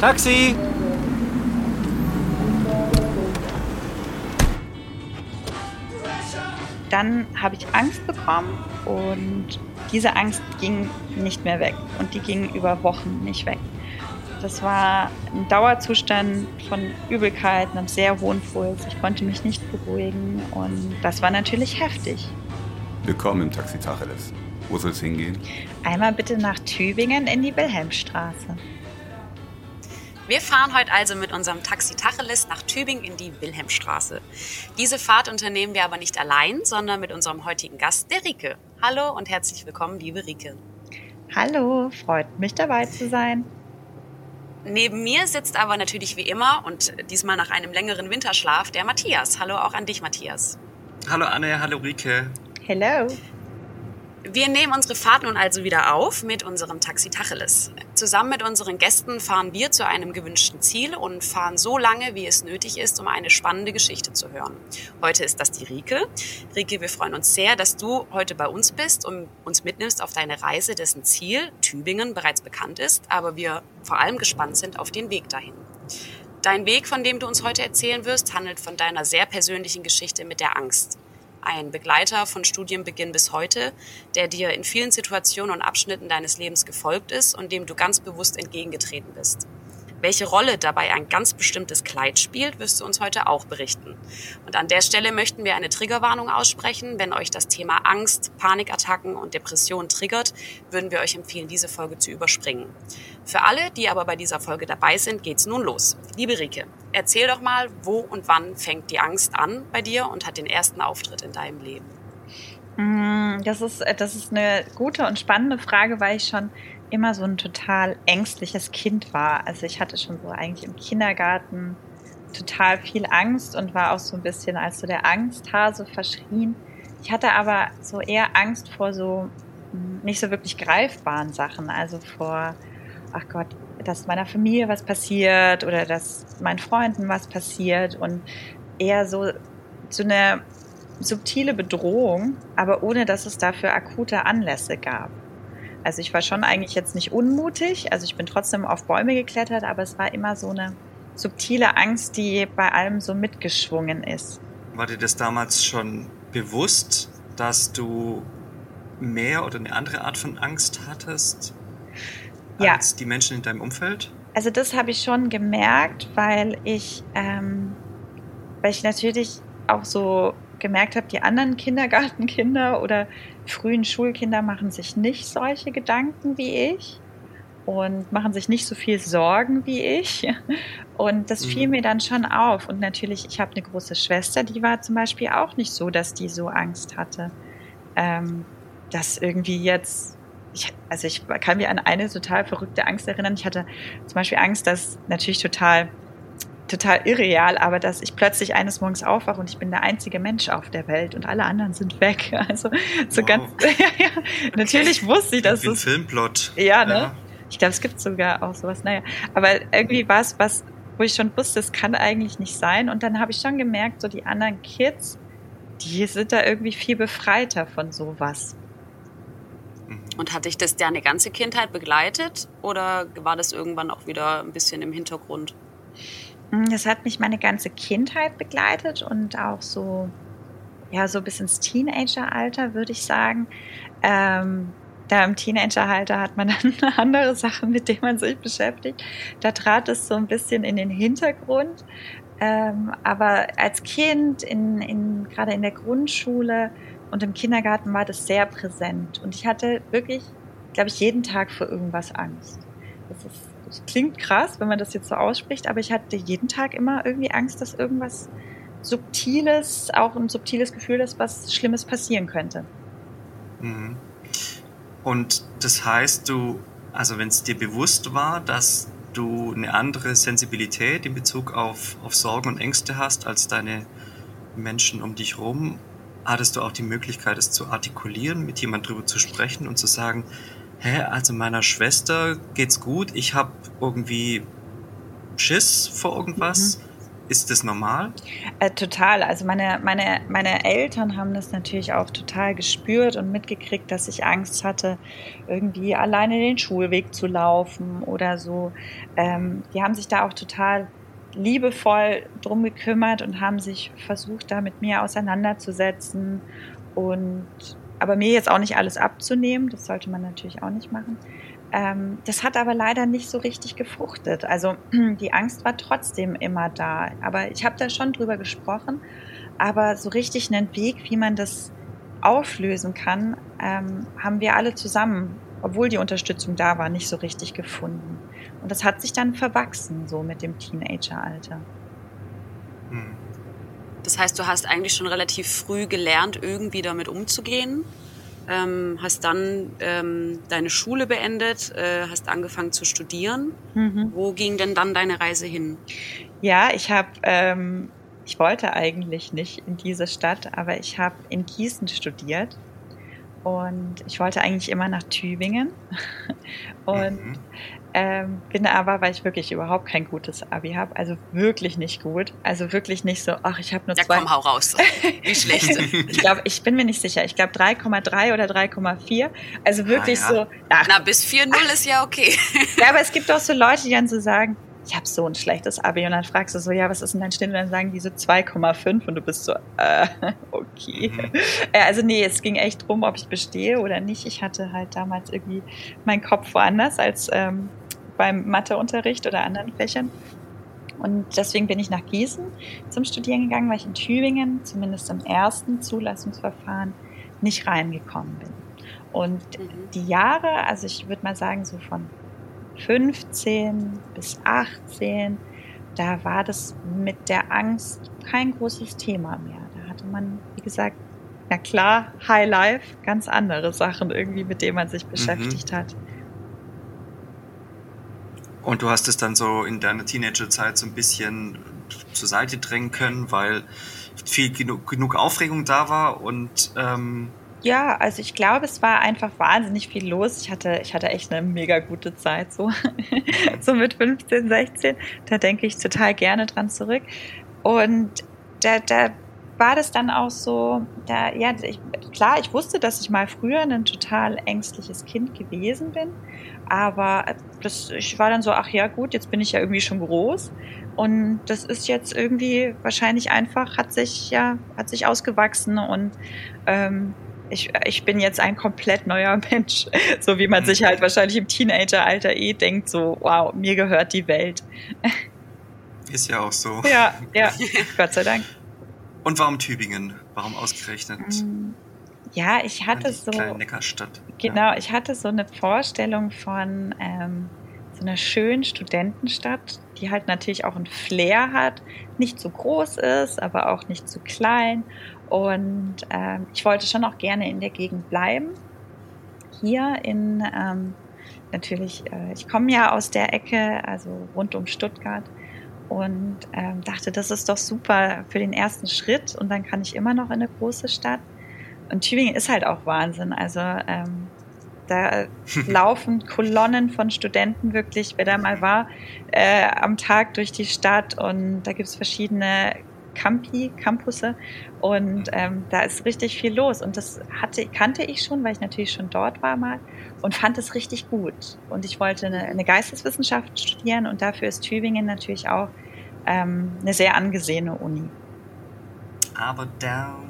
Taxi! Dann habe ich Angst bekommen und diese Angst ging nicht mehr weg und die ging über Wochen nicht weg. Das war ein Dauerzustand von Übelkeit, einem sehr hohen Puls. Ich konnte mich nicht beruhigen und das war natürlich heftig. Willkommen im Taxi Tacheles. Wo soll es hingehen? Einmal bitte nach Tübingen in die Wilhelmstraße. Wir fahren heute also mit unserem Taxi Tacheles nach Tübingen in die Wilhelmstraße. Diese Fahrt unternehmen wir aber nicht allein, sondern mit unserem heutigen Gast, der Rike. Hallo und herzlich willkommen, liebe Rike. Hallo, freut mich dabei zu sein. Neben mir sitzt aber natürlich wie immer und diesmal nach einem längeren Winterschlaf der Matthias. Hallo auch an dich, Matthias. Hallo Anne, hallo Rike. Hello. Wir nehmen unsere Fahrt nun also wieder auf mit unserem Taxi Tacheles. Zusammen mit unseren Gästen fahren wir zu einem gewünschten Ziel und fahren so lange, wie es nötig ist, um eine spannende Geschichte zu hören. Heute ist das die Rike. Rike, wir freuen uns sehr, dass du heute bei uns bist und uns mitnimmst auf deine Reise, dessen Ziel Tübingen bereits bekannt ist, aber wir vor allem gespannt sind auf den Weg dahin. Dein Weg, von dem du uns heute erzählen wirst, handelt von deiner sehr persönlichen Geschichte mit der Angst ein Begleiter von Studienbeginn bis heute, der dir in vielen Situationen und Abschnitten deines Lebens gefolgt ist und dem du ganz bewusst entgegengetreten bist. Welche Rolle dabei ein ganz bestimmtes Kleid spielt, wirst du uns heute auch berichten. Und an der Stelle möchten wir eine Triggerwarnung aussprechen. Wenn euch das Thema Angst, Panikattacken und Depressionen triggert, würden wir euch empfehlen, diese Folge zu überspringen. Für alle, die aber bei dieser Folge dabei sind, geht's nun los. Liebe Rike, erzähl doch mal, wo und wann fängt die Angst an bei dir und hat den ersten Auftritt in deinem Leben? Mm, das ist, das ist eine gute und spannende Frage, weil ich schon immer so ein total ängstliches Kind war. Also ich hatte schon so eigentlich im Kindergarten total viel Angst und war auch so ein bisschen als so der Angsthase verschrien. Ich hatte aber so eher Angst vor so hm, nicht so wirklich greifbaren Sachen, also vor, ach Gott, dass meiner Familie was passiert oder dass meinen Freunden was passiert und eher so, so eine subtile Bedrohung, aber ohne dass es dafür akute Anlässe gab. Also ich war schon eigentlich jetzt nicht unmutig, also ich bin trotzdem auf Bäume geklettert, aber es war immer so eine subtile Angst, die bei allem so mitgeschwungen ist. War dir das damals schon bewusst, dass du mehr oder eine andere Art von Angst hattest ja. als die Menschen in deinem Umfeld? Also das habe ich schon gemerkt, weil ich, ähm, weil ich natürlich auch so gemerkt habe, die anderen Kindergartenkinder oder frühen Schulkinder machen sich nicht solche Gedanken wie ich und machen sich nicht so viel Sorgen wie ich. Und das fiel mhm. mir dann schon auf. Und natürlich, ich habe eine große Schwester, die war zum Beispiel auch nicht so, dass die so Angst hatte, ähm, dass irgendwie jetzt ich, also ich kann mich an eine total verrückte Angst erinnern. Ich hatte zum Beispiel Angst, dass natürlich total total irreal, aber dass ich plötzlich eines Morgens aufwache und ich bin der einzige Mensch auf der Welt und alle anderen sind weg. Also so wow. ganz, ja, ja. natürlich wusste ich, dass Wie ein Filmplot. Ja, ne? Ja. Ich glaube, es gibt sogar auch sowas. Naja, aber irgendwie war es was, wo ich schon wusste, es kann eigentlich nicht sein. Und dann habe ich schon gemerkt, so die anderen Kids, die sind da irgendwie viel befreiter von sowas. Mhm. Und hat dich das deine ganze Kindheit begleitet oder war das irgendwann auch wieder ein bisschen im Hintergrund? Mm, das hat mich meine ganze Kindheit begleitet und auch so, ja, so bis ins Teenageralter, würde ich sagen. Ähm, da im Teenageralter hat man dann andere Sachen, mit denen man sich beschäftigt. Da trat es so ein bisschen in den Hintergrund. Ähm, aber als Kind, in, in, gerade in der Grundschule und im Kindergarten war das sehr präsent. Und ich hatte wirklich, glaube ich, jeden Tag vor irgendwas Angst. Das ist klingt krass, wenn man das jetzt so ausspricht, aber ich hatte jeden Tag immer irgendwie Angst, dass irgendwas Subtiles, auch ein subtiles Gefühl ist, was Schlimmes passieren könnte. Mhm. Und das heißt, du, also wenn es dir bewusst war, dass du eine andere Sensibilität in Bezug auf, auf Sorgen und Ängste hast als deine Menschen um dich herum, hattest du auch die Möglichkeit, es zu artikulieren, mit jemand drüber zu sprechen und zu sagen, hä, also meiner Schwester geht's gut, ich habe irgendwie Schiss vor irgendwas. Mhm. Ist das normal? Äh, total. Also meine, meine, meine Eltern haben das natürlich auch total gespürt und mitgekriegt, dass ich Angst hatte, irgendwie alleine den Schulweg zu laufen oder so. Ähm, die haben sich da auch total liebevoll drum gekümmert und haben sich versucht, da mit mir auseinanderzusetzen und aber mir jetzt auch nicht alles abzunehmen, das sollte man natürlich auch nicht machen. Ähm, das hat aber leider nicht so richtig gefruchtet. Also die Angst war trotzdem immer da. Aber ich habe da schon drüber gesprochen. Aber so richtig einen Weg, wie man das auflösen kann, ähm, haben wir alle zusammen, obwohl die Unterstützung da war, nicht so richtig gefunden. Und das hat sich dann verwachsen, so mit dem Teenageralter. Das heißt, du hast eigentlich schon relativ früh gelernt, irgendwie damit umzugehen ähm, hast dann ähm, deine Schule beendet, äh, hast angefangen zu studieren. Mhm. Wo ging denn dann deine Reise hin? Ja, ich habe, ähm, ich wollte eigentlich nicht in diese Stadt, aber ich habe in Gießen studiert und ich wollte eigentlich immer nach Tübingen und mhm. Ähm, bin aber, weil ich wirklich überhaupt kein gutes Abi habe, also wirklich nicht gut. Also wirklich nicht so, ach, ich habe nur ja, zwei. Ja, komm, hau raus. Wie schlecht. ich glaube, ich bin mir nicht sicher. Ich glaube 3,3 oder 3,4. Also wirklich ah, ja. so. Ach. Na, bis 4,0 ist ja okay. ja, aber es gibt auch so Leute, die dann so sagen, ich habe so ein schlechtes Abi und dann fragst du so, ja, was ist denn dein Schnitt? Und dann sagen die so 2,5 und du bist so, äh, okay. Mhm. Äh, also nee, es ging echt drum, ob ich bestehe oder nicht. Ich hatte halt damals irgendwie meinen Kopf woanders als ähm, beim Matheunterricht oder anderen Fächern. Und deswegen bin ich nach Gießen zum Studieren gegangen, weil ich in Tübingen, zumindest im ersten Zulassungsverfahren, nicht reingekommen bin. Und mhm. die Jahre, also ich würde mal sagen, so von 15 bis 18, da war das mit der Angst kein großes Thema mehr. Da hatte man, wie gesagt, na klar, High Life, ganz andere Sachen irgendwie, mit denen man sich mhm. beschäftigt mhm. hat. Und du hast es dann so in deiner Teenagerzeit so ein bisschen zur Seite drängen können, weil viel genug, genug Aufregung da war und ähm, ja, also ich glaube, es war einfach wahnsinnig viel los. Ich hatte, ich hatte echt eine mega gute Zeit, so, so mit 15, 16. Da denke ich total gerne dran zurück. Und da, da war das dann auch so, da, ja, ich, klar, ich wusste, dass ich mal früher ein total ängstliches Kind gewesen bin. Aber das, ich war dann so, ach ja, gut, jetzt bin ich ja irgendwie schon groß. Und das ist jetzt irgendwie wahrscheinlich einfach, hat sich, ja, hat sich ausgewachsen und ähm, ich, ich bin jetzt ein komplett neuer Mensch. So wie man sich halt wahrscheinlich im Teenageralter eh denkt, so, wow, mir gehört die Welt. Ist ja auch so. Ja, ja, Gott sei Dank. Und warum Tübingen? Warum ausgerechnet? Mm, ja, ich hatte so. Kleine Neckarstadt. Genau, ich hatte so eine Vorstellung von ähm, so einer schönen Studentenstadt, die halt natürlich auch ein Flair hat, nicht zu groß ist, aber auch nicht zu klein. Und ähm, ich wollte schon auch gerne in der Gegend bleiben. Hier in ähm, natürlich, äh, ich komme ja aus der Ecke, also rund um Stuttgart und ähm, dachte, das ist doch super für den ersten Schritt und dann kann ich immer noch in eine große Stadt. Und Tübingen ist halt auch Wahnsinn. Also ähm, da laufen Kolonnen von Studenten wirklich, wer da mal war, äh, am Tag durch die Stadt und da gibt's verschiedene Campi, Campusse und ähm, da ist richtig viel los und das hatte, kannte ich schon, weil ich natürlich schon dort war mal und fand es richtig gut und ich wollte eine, eine Geisteswissenschaft studieren und dafür ist Tübingen natürlich auch ähm, eine sehr angesehene Uni. Aber down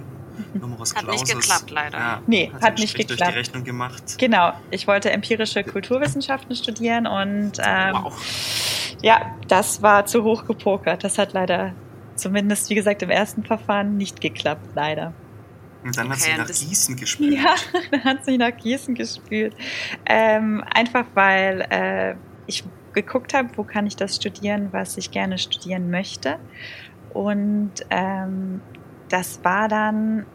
Numerus Hat nicht geklappt, leider. Ja, nee, hat, hat nicht geklappt. durch die Rechnung gemacht. Genau, ich wollte empirische Kulturwissenschaften studieren und ähm, wow. ja, das war zu hoch gepokert. Das hat leider, zumindest wie gesagt im ersten Verfahren, nicht geklappt, leider. Und dann okay, hat sie nach Gießen gespielt. Ja, dann hat sie nach Gießen gespielt. Ähm, einfach weil äh, ich geguckt habe, wo kann ich das studieren, was ich gerne studieren möchte. Und ähm, das war dann,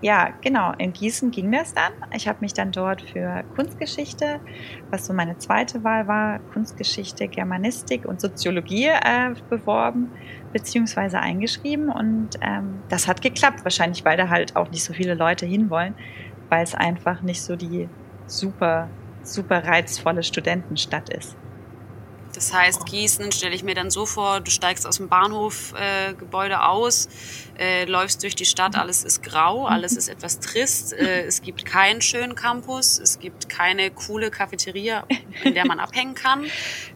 ja, genau, in Gießen ging das dann. Ich habe mich dann dort für Kunstgeschichte, was so meine zweite Wahl war, Kunstgeschichte, Germanistik und Soziologie äh, beworben, beziehungsweise eingeschrieben. Und ähm, das hat geklappt, wahrscheinlich, weil da halt auch nicht so viele Leute hinwollen, weil es einfach nicht so die super, super reizvolle Studentenstadt ist. Das heißt, Gießen stelle ich mir dann so vor, du steigst aus dem Bahnhofgebäude äh, aus, äh, läufst durch die Stadt, alles ist grau, alles ist etwas trist, äh, es gibt keinen schönen Campus, es gibt keine coole Cafeteria, in der man abhängen kann.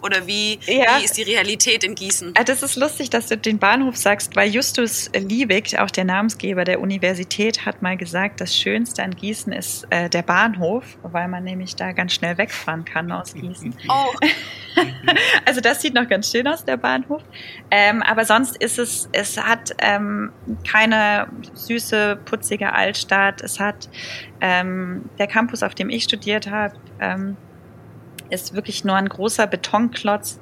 Oder wie, ja. wie ist die Realität in Gießen? Ah, das ist lustig, dass du den Bahnhof sagst, weil Justus Liebig, auch der Namensgeber der Universität, hat mal gesagt, das Schönste an Gießen ist äh, der Bahnhof, weil man nämlich da ganz schnell wegfahren kann aus Gießen. Oh. also das sieht noch ganz schön aus, der Bahnhof. Ähm, aber sonst ist es, es hat ähm, keine süße, putzige Altstadt. Es hat ähm, der Campus, auf dem ich studiert habe, ähm, ist wirklich nur ein großer Betonklotz.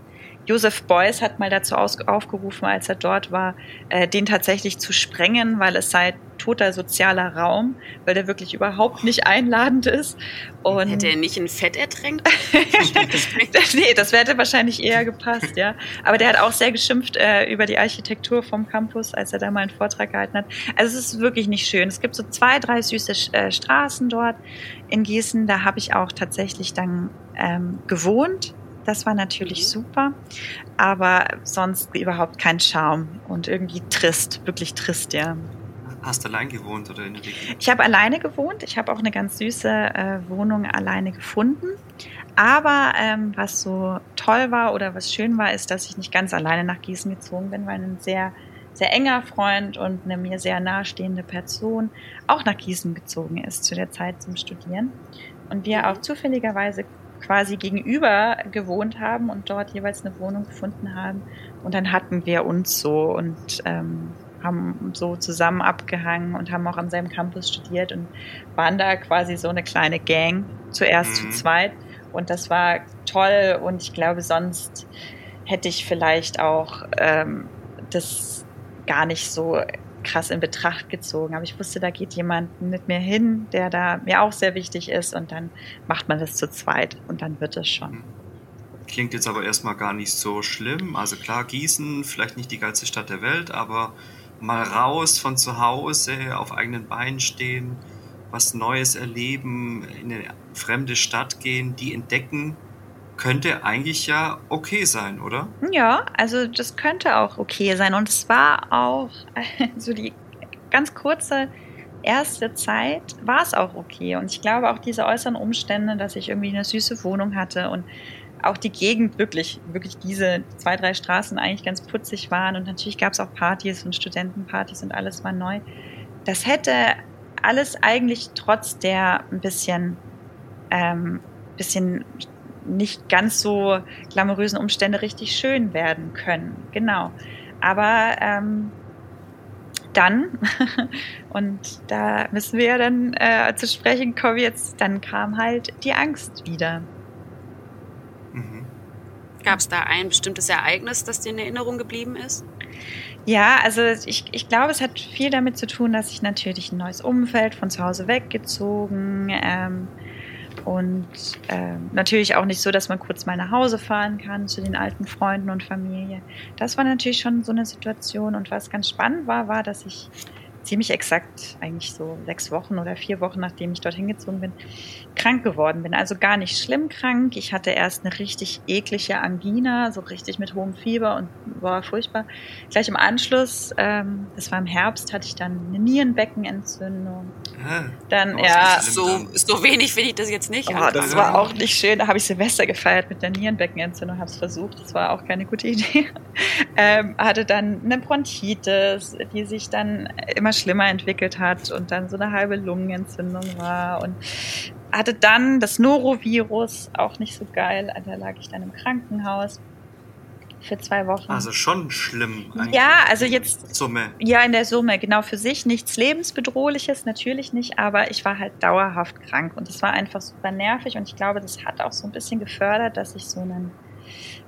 Joseph Beuys hat mal dazu aufgerufen, als er dort war, äh, den tatsächlich zu sprengen, weil es sei toter sozialer Raum, weil der wirklich überhaupt nicht einladend ist. Und hätte er nicht in Fett ertränkt? nee, das hätte wahrscheinlich eher gepasst, ja. Aber der hat auch sehr geschimpft äh, über die Architektur vom Campus, als er da mal einen Vortrag gehalten hat. Also es ist wirklich nicht schön. Es gibt so zwei, drei süße äh, Straßen dort in Gießen. Da habe ich auch tatsächlich dann ähm, gewohnt. Das war natürlich mhm. super, aber sonst überhaupt kein Charme und irgendwie trist, wirklich trist, ja. Hast du allein gewohnt oder in der WG? Ich habe alleine gewohnt. Ich habe auch eine ganz süße äh, Wohnung alleine gefunden. Aber ähm, was so toll war oder was schön war, ist, dass ich nicht ganz alleine nach Gießen gezogen bin, weil ein sehr, sehr enger Freund und eine mir sehr nahestehende Person auch nach Gießen gezogen ist zu der Zeit zum Studieren. Und wir auch zufälligerweise quasi gegenüber gewohnt haben und dort jeweils eine Wohnung gefunden haben. Und dann hatten wir uns so und ähm, haben so zusammen abgehangen und haben auch am selben Campus studiert und waren da quasi so eine kleine Gang, zuerst mhm. zu zweit. Und das war toll und ich glaube, sonst hätte ich vielleicht auch ähm, das gar nicht so krass in Betracht gezogen. Aber ich wusste, da geht jemand mit mir hin, der da mir auch sehr wichtig ist und dann macht man das zu zweit und dann wird es schon. Mhm. Klingt jetzt aber erstmal gar nicht so schlimm. Also klar, Gießen, vielleicht nicht die geilste Stadt der Welt, aber mal raus von zu Hause, auf eigenen Beinen stehen, was Neues erleben, in eine fremde Stadt gehen, die entdecken, könnte eigentlich ja okay sein, oder? Ja, also das könnte auch okay sein. Und es war auch so die ganz kurze erste Zeit war es auch okay. Und ich glaube auch diese äußeren Umstände, dass ich irgendwie eine süße Wohnung hatte und auch die Gegend wirklich, wirklich diese zwei, drei Straßen eigentlich ganz putzig waren. Und natürlich gab es auch Partys und Studentenpartys und alles war neu. Das hätte alles eigentlich trotz der ein bisschen, ähm, bisschen nicht ganz so glamourösen Umstände richtig schön werden können. Genau. Aber ähm, dann, und da müssen wir ja dann äh, zu sprechen kommen jetzt, dann kam halt die Angst wieder. Gab es da ein bestimmtes Ereignis, das dir in Erinnerung geblieben ist? Ja, also ich, ich glaube, es hat viel damit zu tun, dass ich natürlich ein neues Umfeld von zu Hause weggezogen ähm, und äh, natürlich auch nicht so, dass man kurz mal nach Hause fahren kann zu den alten Freunden und Familie. Das war natürlich schon so eine Situation und was ganz spannend war, war, dass ich ziemlich exakt, eigentlich so sechs Wochen oder vier Wochen, nachdem ich dorthin gezogen bin, krank geworden bin. Also gar nicht schlimm krank. Ich hatte erst eine richtig eklige Angina, so richtig mit hohem Fieber und war furchtbar. Gleich im Anschluss, ähm, das war im Herbst, hatte ich dann eine Nierenbeckenentzündung. Ah, dann, oh, ja. So, so wenig finde ich das jetzt nicht. Oh, das war auch nicht schön. Da habe ich Silvester gefeiert mit der Nierenbeckenentzündung, habe es versucht. Das war auch keine gute Idee. ähm, hatte dann eine Bronchitis, die sich dann immer schlimmer entwickelt hat und dann so eine halbe Lungenentzündung war und hatte dann das Norovirus, auch nicht so geil. Da lag ich dann im Krankenhaus für zwei Wochen. Also schon schlimm. Eigentlich. Ja, also jetzt. Summe. Ja, in der Summe, genau für sich nichts lebensbedrohliches, natürlich nicht, aber ich war halt dauerhaft krank und es war einfach super nervig und ich glaube, das hat auch so ein bisschen gefördert, dass ich so einen,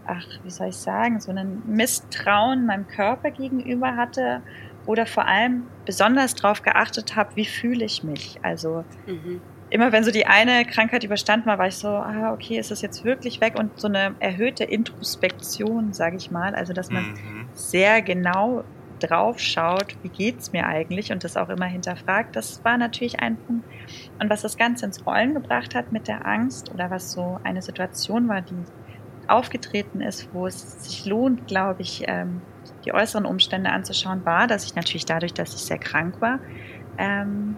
ach, wie soll ich sagen, so einen Misstrauen meinem Körper gegenüber hatte oder vor allem besonders darauf geachtet habe, wie fühle ich mich. Also mhm immer wenn so die eine Krankheit überstanden war, war ich so, ah, okay, ist das jetzt wirklich weg? Und so eine erhöhte Introspektion, sage ich mal, also dass man mhm. sehr genau drauf schaut, wie geht's mir eigentlich und das auch immer hinterfragt, das war natürlich ein Punkt. Und was das Ganze ins Rollen gebracht hat mit der Angst oder was so eine Situation war, die aufgetreten ist, wo es sich lohnt, glaube ich, ähm, die äußeren Umstände anzuschauen, war, dass ich natürlich dadurch, dass ich sehr krank war, ähm,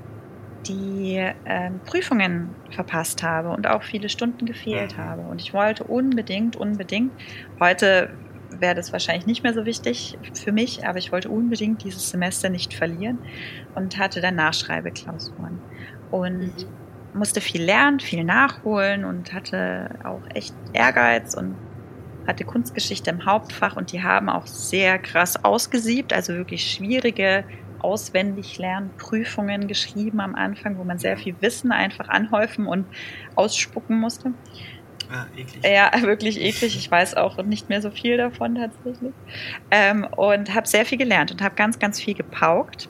die ähm, Prüfungen verpasst habe und auch viele Stunden gefehlt mhm. habe. Und ich wollte unbedingt, unbedingt, heute wäre das wahrscheinlich nicht mehr so wichtig für mich, aber ich wollte unbedingt dieses Semester nicht verlieren und hatte dann Nachschreibeklausuren. Und mhm musste viel lernen, viel nachholen und hatte auch echt Ehrgeiz und hatte Kunstgeschichte im Hauptfach und die haben auch sehr krass ausgesiebt, also wirklich schwierige auswendig Lernprüfungen geschrieben am Anfang, wo man sehr viel Wissen einfach anhäufen und ausspucken musste. Ah, eklig. Ja, wirklich eklig. Ich weiß auch nicht mehr so viel davon tatsächlich. Ähm, und habe sehr viel gelernt und habe ganz, ganz viel gepaukt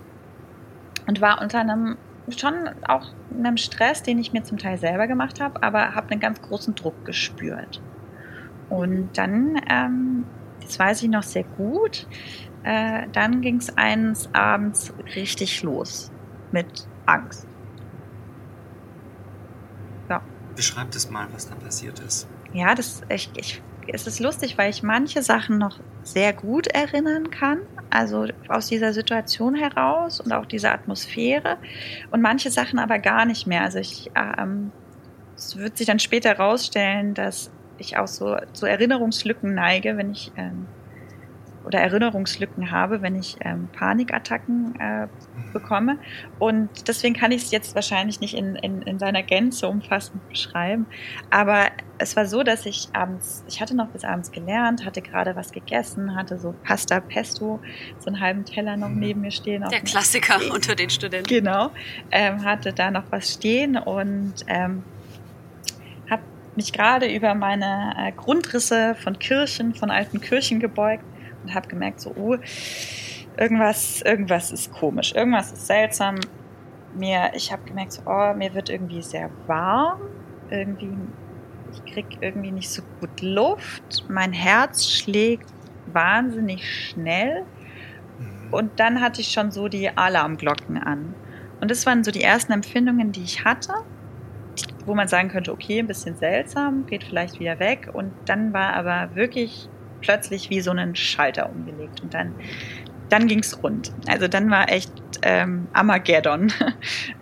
und war unter einem schon auch einem Stress, den ich mir zum Teil selber gemacht habe, aber habe einen ganz großen Druck gespürt. Und dann, ähm, das weiß ich noch sehr gut, äh, dann ging es eines Abends richtig los mit Angst. Ja. Beschreib das mal, was da passiert ist. Ja, das, ich, ich, es ist lustig, weil ich manche Sachen noch sehr gut erinnern kann, also aus dieser Situation heraus und auch dieser Atmosphäre und manche Sachen aber gar nicht mehr. Also ich, ähm, es wird sich dann später herausstellen, dass ich auch so zu Erinnerungslücken neige, wenn ich ähm, oder Erinnerungslücken habe, wenn ich ähm, Panikattacken äh, bekomme. Und deswegen kann ich es jetzt wahrscheinlich nicht in, in, in seiner Gänze umfassend beschreiben. Aber es war so, dass ich abends, ich hatte noch bis abends gelernt, hatte gerade was gegessen, hatte so Pasta Pesto, so einen halben Teller noch mhm. neben mir stehen. Der Klassiker unter den Studenten. Genau. Ähm, hatte da noch was stehen und ähm, mich gerade über meine äh, Grundrisse von Kirchen, von alten Kirchen gebeugt und habe gemerkt, so, oh, irgendwas, irgendwas ist komisch, irgendwas ist seltsam. Mir, ich habe gemerkt, so, oh, mir wird irgendwie sehr warm, irgendwie, ich krieg irgendwie nicht so gut Luft, mein Herz schlägt wahnsinnig schnell mhm. und dann hatte ich schon so die Alarmglocken an. Und das waren so die ersten Empfindungen, die ich hatte, wo man sagen könnte, okay, ein bisschen seltsam, geht vielleicht wieder weg. Und dann war aber wirklich plötzlich wie so einen Schalter umgelegt und dann, dann ging es rund. Also dann war echt ähm, Armageddon.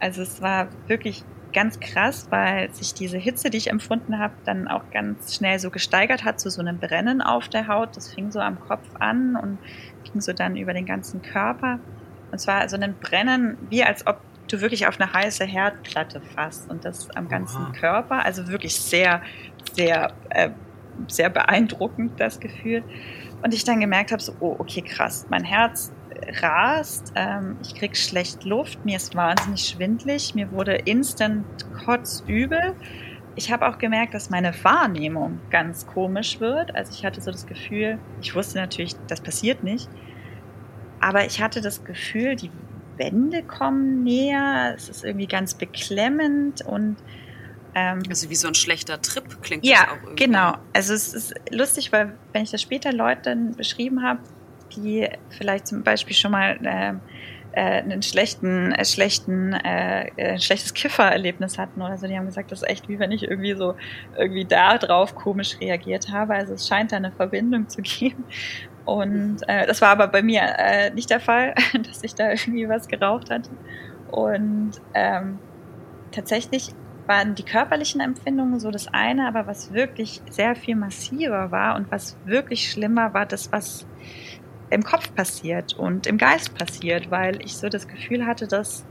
Also es war wirklich ganz krass, weil sich diese Hitze, die ich empfunden habe, dann auch ganz schnell so gesteigert hat zu so einem Brennen auf der Haut. Das fing so am Kopf an und ging so dann über den ganzen Körper. Und zwar so ein Brennen, wie als ob du wirklich auf eine heiße Herdplatte fasst und das am ganzen Oha. Körper. Also wirklich sehr, sehr äh, sehr beeindruckend, das Gefühl. Und ich dann gemerkt habe, so, oh, okay, krass, mein Herz rast, ähm, ich krieg schlecht Luft, mir ist wahnsinnig schwindlig, mir wurde instant kotzübel. Ich habe auch gemerkt, dass meine Wahrnehmung ganz komisch wird. Also ich hatte so das Gefühl, ich wusste natürlich, das passiert nicht, aber ich hatte das Gefühl, die Wände kommen näher, es ist irgendwie ganz beklemmend und ähm, also wie so ein schlechter Trip klingt ja, das auch irgendwie. genau. Also es ist lustig, weil wenn ich das später Leuten beschrieben habe, die vielleicht zum Beispiel schon mal äh, äh, einen schlechten, äh, schlechten, äh, ein schlechtes Kiffererlebnis hatten oder so. Die haben gesagt, das ist echt wie wenn ich irgendwie so irgendwie da drauf komisch reagiert habe. Also es scheint da eine Verbindung zu geben. Und äh, das war aber bei mir äh, nicht der Fall, dass ich da irgendwie was geraucht hatte. Und ähm, tatsächlich waren die körperlichen Empfindungen so das eine, aber was wirklich sehr viel massiver war und was wirklich schlimmer war, das, was im Kopf passiert und im Geist passiert, weil ich so das Gefühl hatte, dass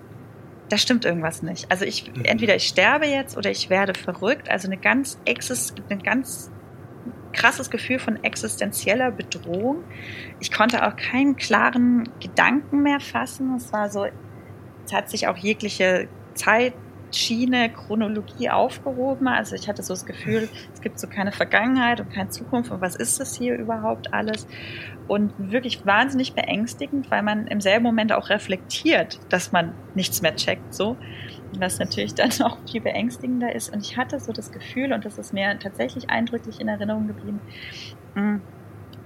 da stimmt irgendwas nicht. Also ich mhm. entweder ich sterbe jetzt oder ich werde verrückt. Also eine ganz exist, ein ganz krasses Gefühl von existenzieller Bedrohung. Ich konnte auch keinen klaren Gedanken mehr fassen. Es war so, es hat sich auch jegliche Zeit Schiene, Chronologie aufgehoben. Also ich hatte so das Gefühl, es gibt so keine Vergangenheit und keine Zukunft und was ist das hier überhaupt alles? Und wirklich wahnsinnig beängstigend, weil man im selben Moment auch reflektiert, dass man nichts mehr checkt, so. Was natürlich dann auch viel beängstigender ist. Und ich hatte so das Gefühl, und das ist mir tatsächlich eindrücklich in Erinnerung geblieben, mm,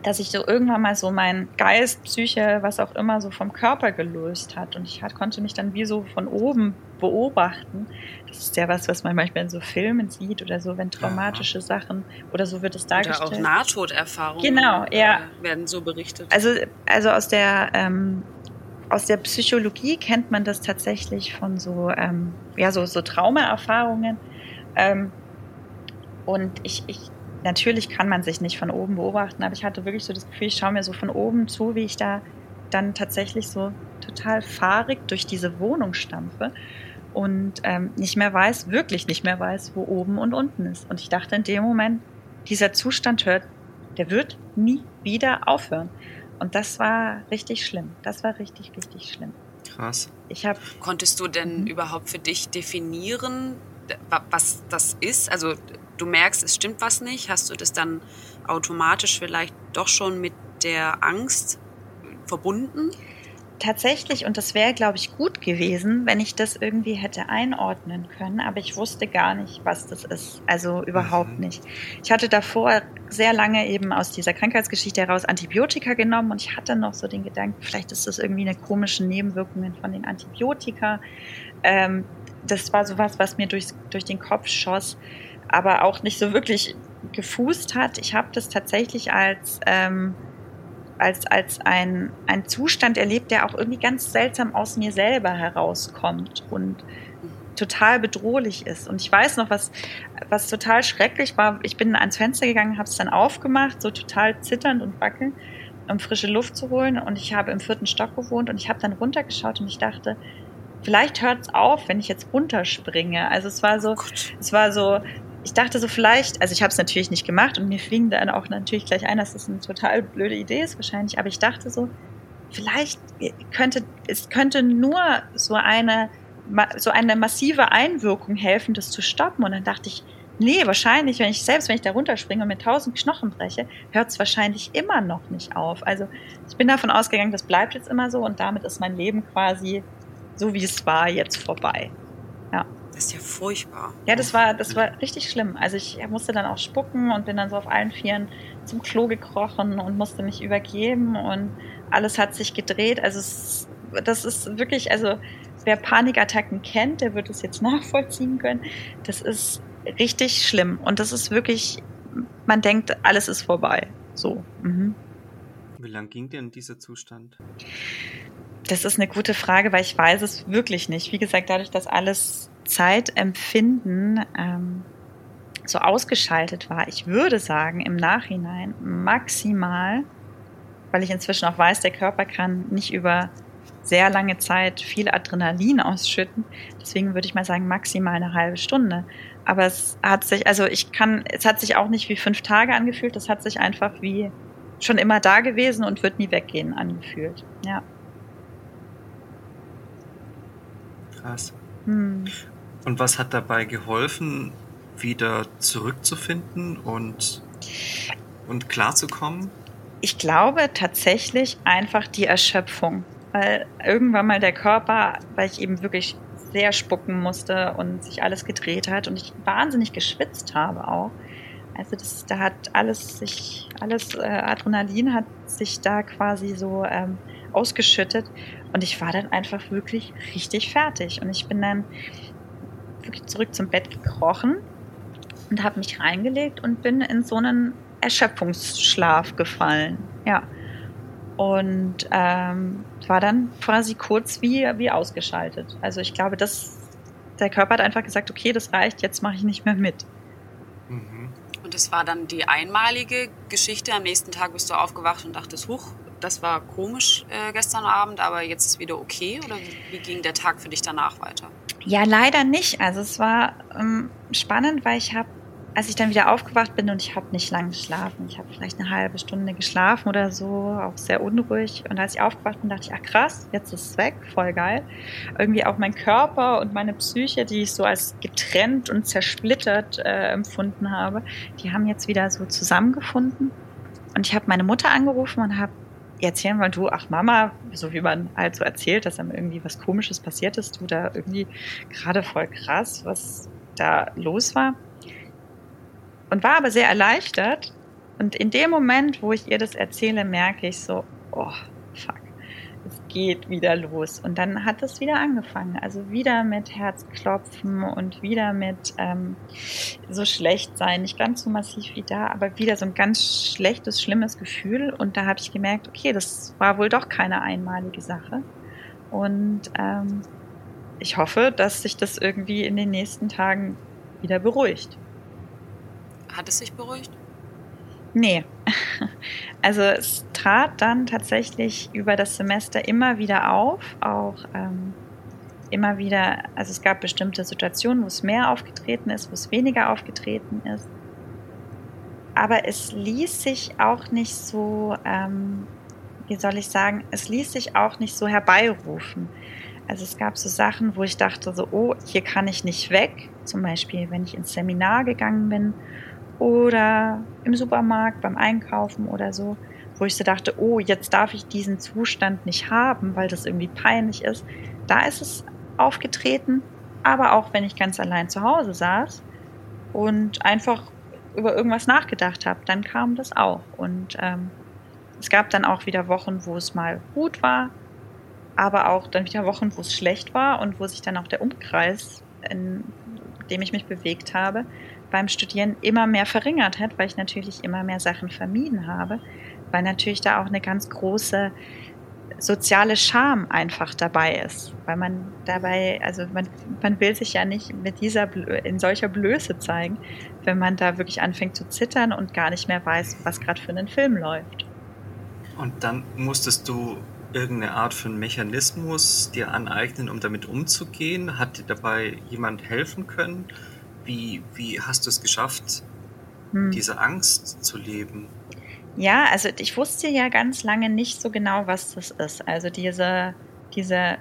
dass sich so irgendwann mal so mein Geist, Psyche, was auch immer, so vom Körper gelöst hat. Und ich hat, konnte mich dann wie so von oben beobachten. Das ist ja was, was man manchmal in so Filmen sieht oder so, wenn traumatische ja. Sachen oder so wird es dargestellt. Oder auch Nahtoderfahrungen genau, ja. Äh, werden so berichtet. Also, also aus der ähm, aus der Psychologie kennt man das tatsächlich von so ähm, ja so so Traumaerfahrungen. Ähm, und ich, ich natürlich kann man sich nicht von oben beobachten, aber ich hatte wirklich so das Gefühl, ich schaue mir so von oben zu, wie ich da dann tatsächlich so total fahrig durch diese Wohnung stampfe und ähm, nicht mehr weiß, wirklich nicht mehr weiß, wo oben und unten ist. Und ich dachte in dem Moment, dieser Zustand hört, der wird nie wieder aufhören. Und das war richtig schlimm. Das war richtig, richtig schlimm. Krass. Ich hab, Konntest du denn mhm. überhaupt für dich definieren, was das ist? Also du merkst, es stimmt was nicht, hast du das dann automatisch vielleicht doch schon mit der Angst verbunden? Tatsächlich, und das wäre, glaube ich, gut gewesen, wenn ich das irgendwie hätte einordnen können, aber ich wusste gar nicht, was das ist. Also überhaupt mhm. nicht. Ich hatte davor sehr lange eben aus dieser Krankheitsgeschichte heraus Antibiotika genommen und ich hatte noch so den Gedanken, vielleicht ist das irgendwie eine komische Nebenwirkungen von den Antibiotika. Ähm, das war sowas, was mir durch, durch den Kopf schoss aber auch nicht so wirklich gefußt hat. Ich habe das tatsächlich als, ähm, als, als ein, ein Zustand erlebt, der auch irgendwie ganz seltsam aus mir selber herauskommt und total bedrohlich ist. Und ich weiß noch, was, was total schrecklich war. Ich bin ans Fenster gegangen, habe es dann aufgemacht, so total zitternd und wackelnd, um frische Luft zu holen. Und ich habe im vierten Stock gewohnt und ich habe dann runtergeschaut und ich dachte, vielleicht hört es auf, wenn ich jetzt runterspringe. Also es war so, oh es war so, ich dachte so vielleicht, also ich habe es natürlich nicht gemacht und mir fing dann auch natürlich gleich ein, dass das eine total blöde Idee ist wahrscheinlich, aber ich dachte so, vielleicht könnte es könnte nur so eine so eine massive Einwirkung helfen, das zu stoppen. Und dann dachte ich, nee, wahrscheinlich, wenn ich selbst wenn ich da runterspringe und mir tausend Knochen breche, hört es wahrscheinlich immer noch nicht auf. Also ich bin davon ausgegangen, das bleibt jetzt immer so und damit ist mein Leben quasi so wie es war jetzt vorbei. Ja. Das ist ja furchtbar. Ja, das war, das war richtig schlimm. Also ich musste dann auch spucken und bin dann so auf allen Vieren zum Klo gekrochen und musste mich übergeben und alles hat sich gedreht. Also es, das ist wirklich, also wer Panikattacken kennt, der wird es jetzt nachvollziehen können. Das ist richtig schlimm und das ist wirklich, man denkt, alles ist vorbei. So. Mhm. Wie lang ging denn dieser Zustand? Das ist eine gute Frage, weil ich weiß es wirklich nicht. Wie gesagt, dadurch, dass alles Zeitempfinden ähm, so ausgeschaltet war. Ich würde sagen, im Nachhinein maximal, weil ich inzwischen auch weiß, der Körper kann nicht über sehr lange Zeit viel Adrenalin ausschütten. Deswegen würde ich mal sagen, maximal eine halbe Stunde. Aber es hat sich, also ich kann, es hat sich auch nicht wie fünf Tage angefühlt, es hat sich einfach wie schon immer da gewesen und wird nie weggehen angefühlt. Ja. Krass. Hm. Und was hat dabei geholfen, wieder zurückzufinden und, und klarzukommen? Ich glaube tatsächlich einfach die Erschöpfung. Weil irgendwann mal der Körper, weil ich eben wirklich sehr spucken musste und sich alles gedreht hat und ich wahnsinnig geschwitzt habe auch. Also das, da hat alles sich, alles äh, Adrenalin hat sich da quasi so ähm, ausgeschüttet und ich war dann einfach wirklich richtig fertig und ich bin dann wirklich zurück zum Bett gekrochen und habe mich reingelegt und bin in so einen Erschöpfungsschlaf gefallen. Ja. Und ähm, war dann quasi kurz wie, wie ausgeschaltet. Also ich glaube, dass der Körper hat einfach gesagt, okay, das reicht, jetzt mache ich nicht mehr mit. Mhm. Und es war dann die einmalige Geschichte. Am nächsten Tag bist du aufgewacht und dachtest, huch, das war komisch äh, gestern Abend, aber jetzt ist wieder okay? Oder wie ging der Tag für dich danach weiter? Ja, leider nicht. Also es war ähm, spannend, weil ich habe, als ich dann wieder aufgewacht bin und ich habe nicht lange geschlafen. Ich habe vielleicht eine halbe Stunde geschlafen oder so, auch sehr unruhig. Und als ich aufgewacht bin, dachte ich, ach krass, jetzt ist es weg, voll geil. Irgendwie auch mein Körper und meine Psyche, die ich so als getrennt und zersplittert äh, empfunden habe, die haben jetzt wieder so zusammengefunden. Und ich habe meine Mutter angerufen und habe erzählen wollen, du, ach Mama, so wie man halt so erzählt, dass einem irgendwie was Komisches passiert ist, du da irgendwie gerade voll krass, was da los war. Und war aber sehr erleichtert, Und in dem Moment, wo ich ihr das erzähle, merke ich so, oh, geht wieder los. Und dann hat es wieder angefangen. Also wieder mit Herzklopfen und wieder mit ähm, so schlecht sein. Nicht ganz so massiv wie da, aber wieder so ein ganz schlechtes, schlimmes Gefühl. Und da habe ich gemerkt, okay, das war wohl doch keine einmalige Sache. Und ähm, ich hoffe, dass sich das irgendwie in den nächsten Tagen wieder beruhigt. Hat es sich beruhigt? Nee. Also es trat dann tatsächlich über das Semester immer wieder auf, auch ähm, immer wieder, also es gab bestimmte Situationen, wo es mehr aufgetreten ist, wo es weniger aufgetreten ist. Aber es ließ sich auch nicht so, ähm, wie soll ich sagen, es ließ sich auch nicht so herbeirufen. Also es gab so Sachen, wo ich dachte so, oh, hier kann ich nicht weg. Zum Beispiel, wenn ich ins Seminar gegangen bin oder im Supermarkt beim Einkaufen oder so, wo ich so dachte, oh, jetzt darf ich diesen Zustand nicht haben, weil das irgendwie peinlich ist. Da ist es aufgetreten, aber auch wenn ich ganz allein zu Hause saß und einfach über irgendwas nachgedacht habe, dann kam das auch. Und ähm, es gab dann auch wieder Wochen, wo es mal gut war, aber auch dann wieder Wochen, wo es schlecht war und wo sich dann auch der Umkreis, in dem ich mich bewegt habe, beim Studieren immer mehr verringert hat, weil ich natürlich immer mehr Sachen vermieden habe, weil natürlich da auch eine ganz große soziale Scham einfach dabei ist, weil man dabei, also man, man will sich ja nicht mit dieser in solcher Blöße zeigen, wenn man da wirklich anfängt zu zittern und gar nicht mehr weiß, was gerade für einen Film läuft. Und dann musstest du irgendeine Art von Mechanismus dir aneignen, um damit umzugehen? Hat dir dabei jemand helfen können? Wie, wie hast du es geschafft, hm. diese Angst zu leben? Ja, also ich wusste ja ganz lange nicht so genau, was das ist. Also diese, diese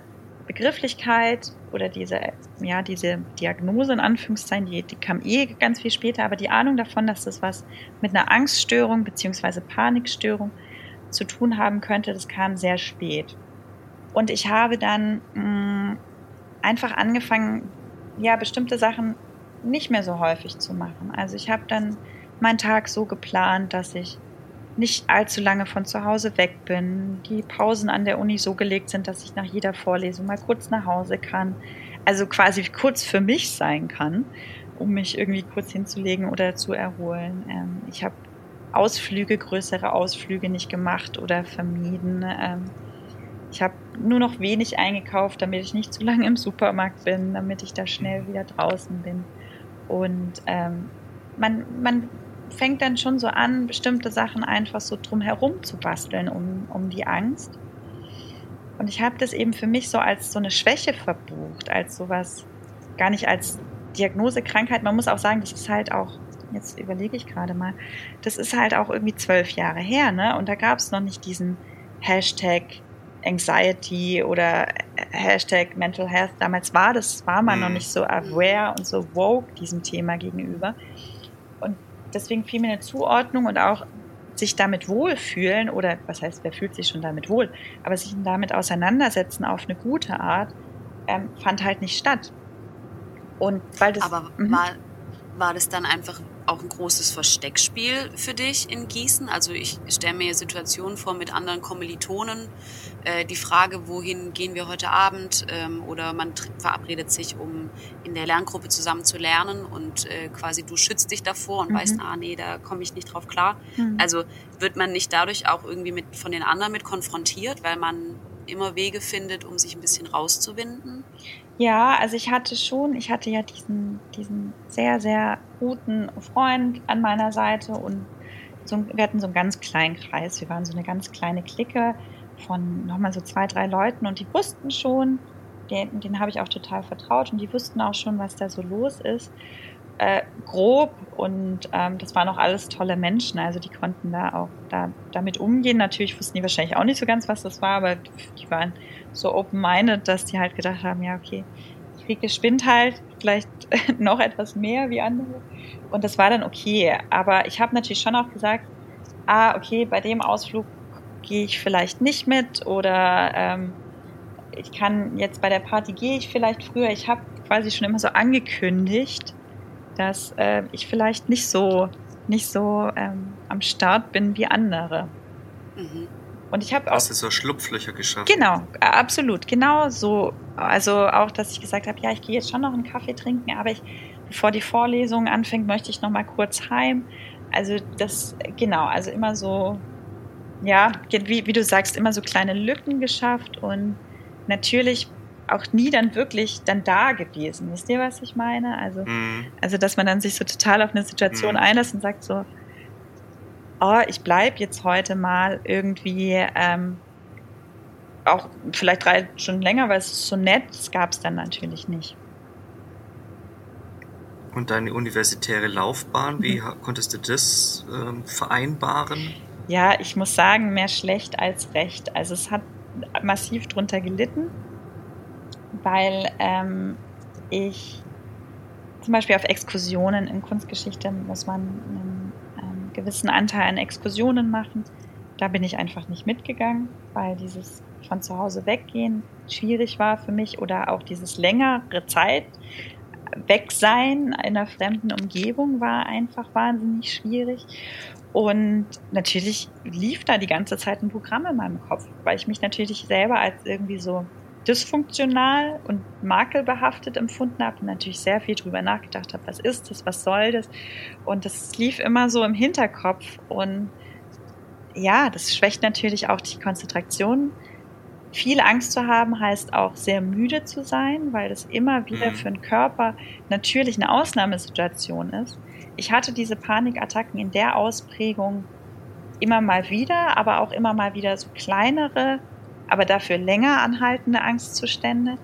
Begrifflichkeit oder diese, ja, diese Diagnose in Anführungszeichen, die, die kam eh ganz viel später, aber die Ahnung davon, dass das was mit einer Angststörung beziehungsweise Panikstörung zu tun haben könnte, das kam sehr spät. Und ich habe dann mh, mm, einfach angefangen, ja, bestimmte Sachen nicht mehr so häufig zu machen. Also ich habe dann meinen Tag so geplant, dass ich nicht allzu lange von zu Hause weg bin, die Pausen an der Uni so gelegt sind, dass ich nach jeder Vorlesung mal kurz nach Hause kann, also quasi kurz für mich sein kann, um mich irgendwie kurz hinzulegen oder zu erholen. Ähm, ich habe Ausflüge, größere Ausflüge nicht gemacht oder vermieden. Ähm, ich habe nur noch wenig eingekauft, damit ich nicht zu lange im Supermarkt bin, damit ich da schnell wieder draußen bin. Und ähm, man, man fängt dann schon so an, bestimmte Sachen einfach so drumherum zu basteln um, um die Angst. Und ich habe das eben für mich so als so eine Schwäche verbucht, als sowas, gar nicht als Diagnosekrankheit. Man muss auch sagen, das ist halt auch, jetzt überlege ich gerade mal, das ist halt auch irgendwie zwölf Jahre her, ne? Und da gab es noch nicht diesen Hashtag Anxiety oder Hashtag Mental Health. Damals war das, war man mhm. noch nicht so aware und so woke diesem Thema gegenüber. Und deswegen fiel mir eine Zuordnung und auch sich damit wohlfühlen oder was heißt, wer fühlt sich schon damit wohl, aber sich damit auseinandersetzen auf eine gute Art, ähm, fand halt nicht statt. Und weil das. Aber mhm. war, war das dann einfach auch ein großes Versteckspiel für dich in Gießen? Also ich stelle mir Situationen vor mit anderen Kommilitonen, äh, die Frage, wohin gehen wir heute Abend ähm, oder man verabredet sich, um in der Lerngruppe zusammen zu lernen und äh, quasi du schützt dich davor und mhm. weißt, ah nee, da komme ich nicht drauf klar. Mhm. Also wird man nicht dadurch auch irgendwie mit von den anderen mit konfrontiert, weil man immer Wege findet, um sich ein bisschen rauszuwinden? Ja, also ich hatte schon, ich hatte ja diesen, diesen sehr, sehr guten Freund an meiner Seite und so, wir hatten so einen ganz kleinen Kreis. Wir waren so eine ganz kleine Clique von nochmal so zwei, drei Leuten und die wussten schon, den, den habe ich auch total vertraut und die wussten auch schon, was da so los ist. Äh, grob und ähm, das waren auch alles tolle Menschen, also die konnten da auch da, damit umgehen. Natürlich wussten die wahrscheinlich auch nicht so ganz, was das war, aber die waren so open-minded, dass die halt gedacht haben, ja, okay, Rieke spinnt halt, vielleicht noch etwas mehr wie andere. Und das war dann okay. Aber ich habe natürlich schon auch gesagt, ah, okay, bei dem Ausflug gehe ich vielleicht nicht mit oder ähm, ich kann jetzt bei der Party gehe ich vielleicht früher. Ich habe quasi schon immer so angekündigt, dass äh, ich vielleicht nicht so nicht so ähm, am Start bin wie andere. Mhm. Und ich habe auch. Hast du so Schlupflöcher geschafft? Genau, absolut. Genau so. Also auch, dass ich gesagt habe, ja, ich gehe jetzt schon noch einen Kaffee trinken, aber ich, bevor die Vorlesung anfängt, möchte ich noch mal kurz heim. Also das, genau, also immer so, ja, wie, wie du sagst, immer so kleine Lücken geschafft und natürlich auch nie dann wirklich dann da gewesen. Wisst ihr, was ich meine? Also, mhm. also dass man dann sich so total auf eine Situation mhm. einlässt und sagt so, oh, ich bleibe jetzt heute mal irgendwie ähm, auch vielleicht drei Stunden länger, weil es so nett, gab es dann natürlich nicht. Und deine universitäre Laufbahn, wie mhm. konntest du das ähm, vereinbaren? Ja, ich muss sagen, mehr schlecht als recht. Also es hat massiv drunter gelitten weil ähm, ich zum Beispiel auf Exkursionen in Kunstgeschichte muss man einen, einen gewissen Anteil an Exkursionen machen. Da bin ich einfach nicht mitgegangen, weil dieses von zu Hause weggehen schwierig war für mich oder auch dieses längere Zeit weg sein in einer fremden Umgebung war einfach wahnsinnig schwierig. Und natürlich lief da die ganze Zeit ein Programm in meinem Kopf, weil ich mich natürlich selber als irgendwie so dysfunktional und makelbehaftet empfunden habe und natürlich sehr viel drüber nachgedacht habe, was ist das, was soll das? Und das lief immer so im Hinterkopf und ja, das schwächt natürlich auch die Konzentration. Viel Angst zu haben heißt auch sehr müde zu sein, weil das immer wieder mhm. für den Körper natürlich eine Ausnahmesituation ist. Ich hatte diese Panikattacken in der Ausprägung immer mal wieder, aber auch immer mal wieder so kleinere aber dafür länger anhaltende Angstzustände.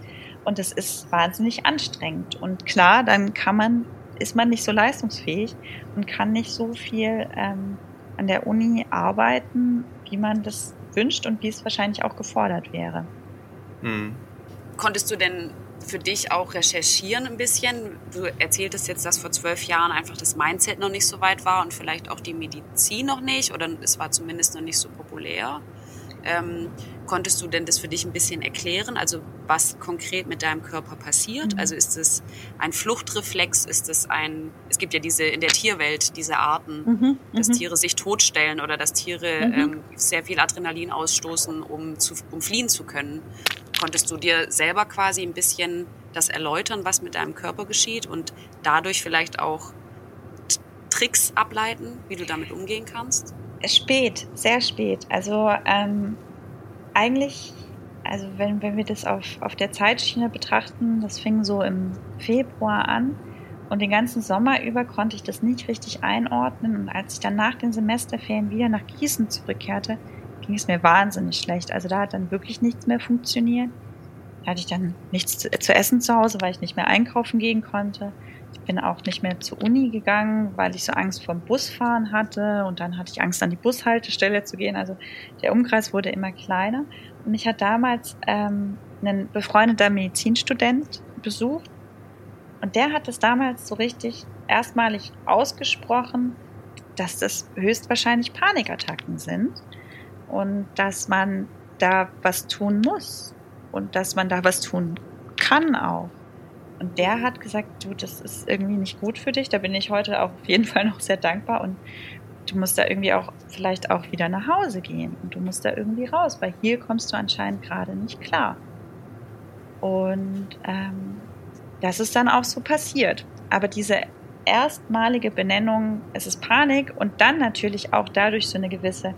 Und es ist wahnsinnig anstrengend. Und klar, dann kann man, ist man nicht so leistungsfähig und kann nicht so viel ähm, an der Uni arbeiten, wie man das wünscht und wie es wahrscheinlich auch gefordert wäre. Hm. Konntest du denn für dich auch recherchieren ein bisschen? Du erzähltest jetzt, dass vor zwölf Jahren einfach das Mindset noch nicht so weit war und vielleicht auch die Medizin noch nicht oder es war zumindest noch nicht so populär. Ähm, konntest du denn das für dich ein bisschen erklären? Also was konkret mit deinem Körper passiert? Mhm. Also ist es ein Fluchtreflex? Ist es ein, es gibt ja diese in der Tierwelt diese Arten, mhm. dass mhm. Tiere sich totstellen oder dass Tiere mhm. ähm, sehr viel Adrenalin ausstoßen, um, zu, um fliehen zu können. Konntest du dir selber quasi ein bisschen das erläutern, was mit deinem Körper geschieht und dadurch vielleicht auch Tricks ableiten, wie du damit umgehen kannst? Spät, sehr spät. Also ähm, eigentlich, also wenn, wenn wir das auf, auf der Zeitschiene betrachten, das fing so im Februar an und den ganzen Sommer über konnte ich das nicht richtig einordnen. Und als ich dann nach den Semesterferien wieder nach Gießen zurückkehrte, ging es mir wahnsinnig schlecht. Also da hat dann wirklich nichts mehr funktioniert. Da hatte ich dann nichts zu, zu essen zu Hause, weil ich nicht mehr einkaufen gehen konnte. Ich bin auch nicht mehr zur Uni gegangen, weil ich so Angst vor dem Busfahren hatte und dann hatte ich Angst, an die Bushaltestelle zu gehen. Also der Umkreis wurde immer kleiner. Und ich hatte damals ähm, einen befreundeter Medizinstudent besucht und der hat es damals so richtig erstmalig ausgesprochen, dass das höchstwahrscheinlich Panikattacken sind und dass man da was tun muss und dass man da was tun kann auch. Und der hat gesagt, du, das ist irgendwie nicht gut für dich. Da bin ich heute auch auf jeden Fall noch sehr dankbar. Und du musst da irgendwie auch vielleicht auch wieder nach Hause gehen. Und du musst da irgendwie raus, weil hier kommst du anscheinend gerade nicht klar. Und ähm, das ist dann auch so passiert. Aber diese erstmalige Benennung, es ist Panik und dann natürlich auch dadurch so eine gewisse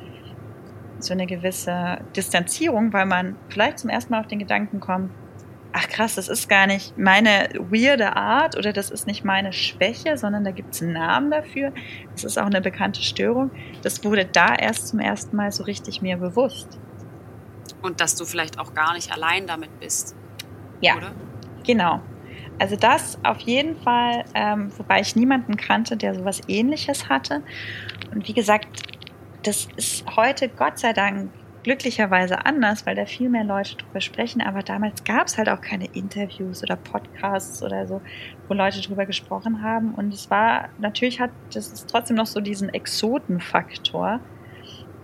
so eine gewisse Distanzierung, weil man vielleicht zum ersten Mal auf den Gedanken kommt, ach krass, das ist gar nicht meine weirde Art oder das ist nicht meine Schwäche, sondern da gibt es einen Namen dafür. Das ist auch eine bekannte Störung. Das wurde da erst zum ersten Mal so richtig mir bewusst. Und dass du vielleicht auch gar nicht allein damit bist. Ja, oder? genau. Also das auf jeden Fall, ähm, wobei ich niemanden kannte, der sowas ähnliches hatte. Und wie gesagt, das ist heute Gott sei Dank glücklicherweise anders, weil da viel mehr Leute drüber sprechen. Aber damals gab es halt auch keine Interviews oder Podcasts oder so, wo Leute drüber gesprochen haben. Und es war, natürlich hat das ist trotzdem noch so diesen Exotenfaktor.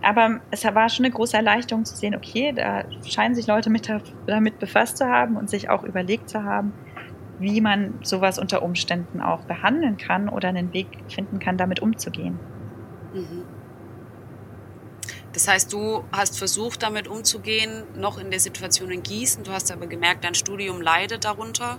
Aber es war schon eine große Erleichterung zu sehen, okay, da scheinen sich Leute mit, damit befasst zu haben und sich auch überlegt zu haben, wie man sowas unter Umständen auch behandeln kann oder einen Weg finden kann, damit umzugehen. Mhm. Das heißt, du hast versucht, damit umzugehen, noch in der Situation in Gießen. Du hast aber gemerkt, dein Studium leidet darunter.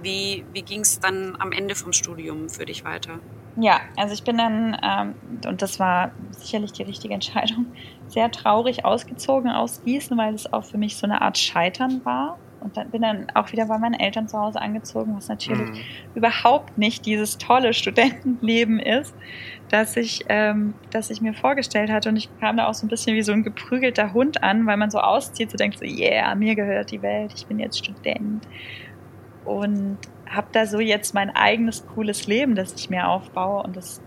Wie, wie ging es dann am Ende vom Studium für dich weiter? Ja, also ich bin dann, ähm, und das war sicherlich die richtige Entscheidung, sehr traurig ausgezogen aus Gießen, weil es auch für mich so eine Art Scheitern war. Und dann bin dann auch wieder bei meinen Eltern zu Hause angezogen, was natürlich mhm. überhaupt nicht dieses tolle Studentenleben ist, das ich, ähm, das ich mir vorgestellt hatte. Und ich kam da auch so ein bisschen wie so ein geprügelter Hund an, weil man so auszieht, so denkt so, yeah, mir gehört die Welt, ich bin jetzt Student. Und habe da so jetzt mein eigenes cooles Leben, das ich mir aufbaue. Und das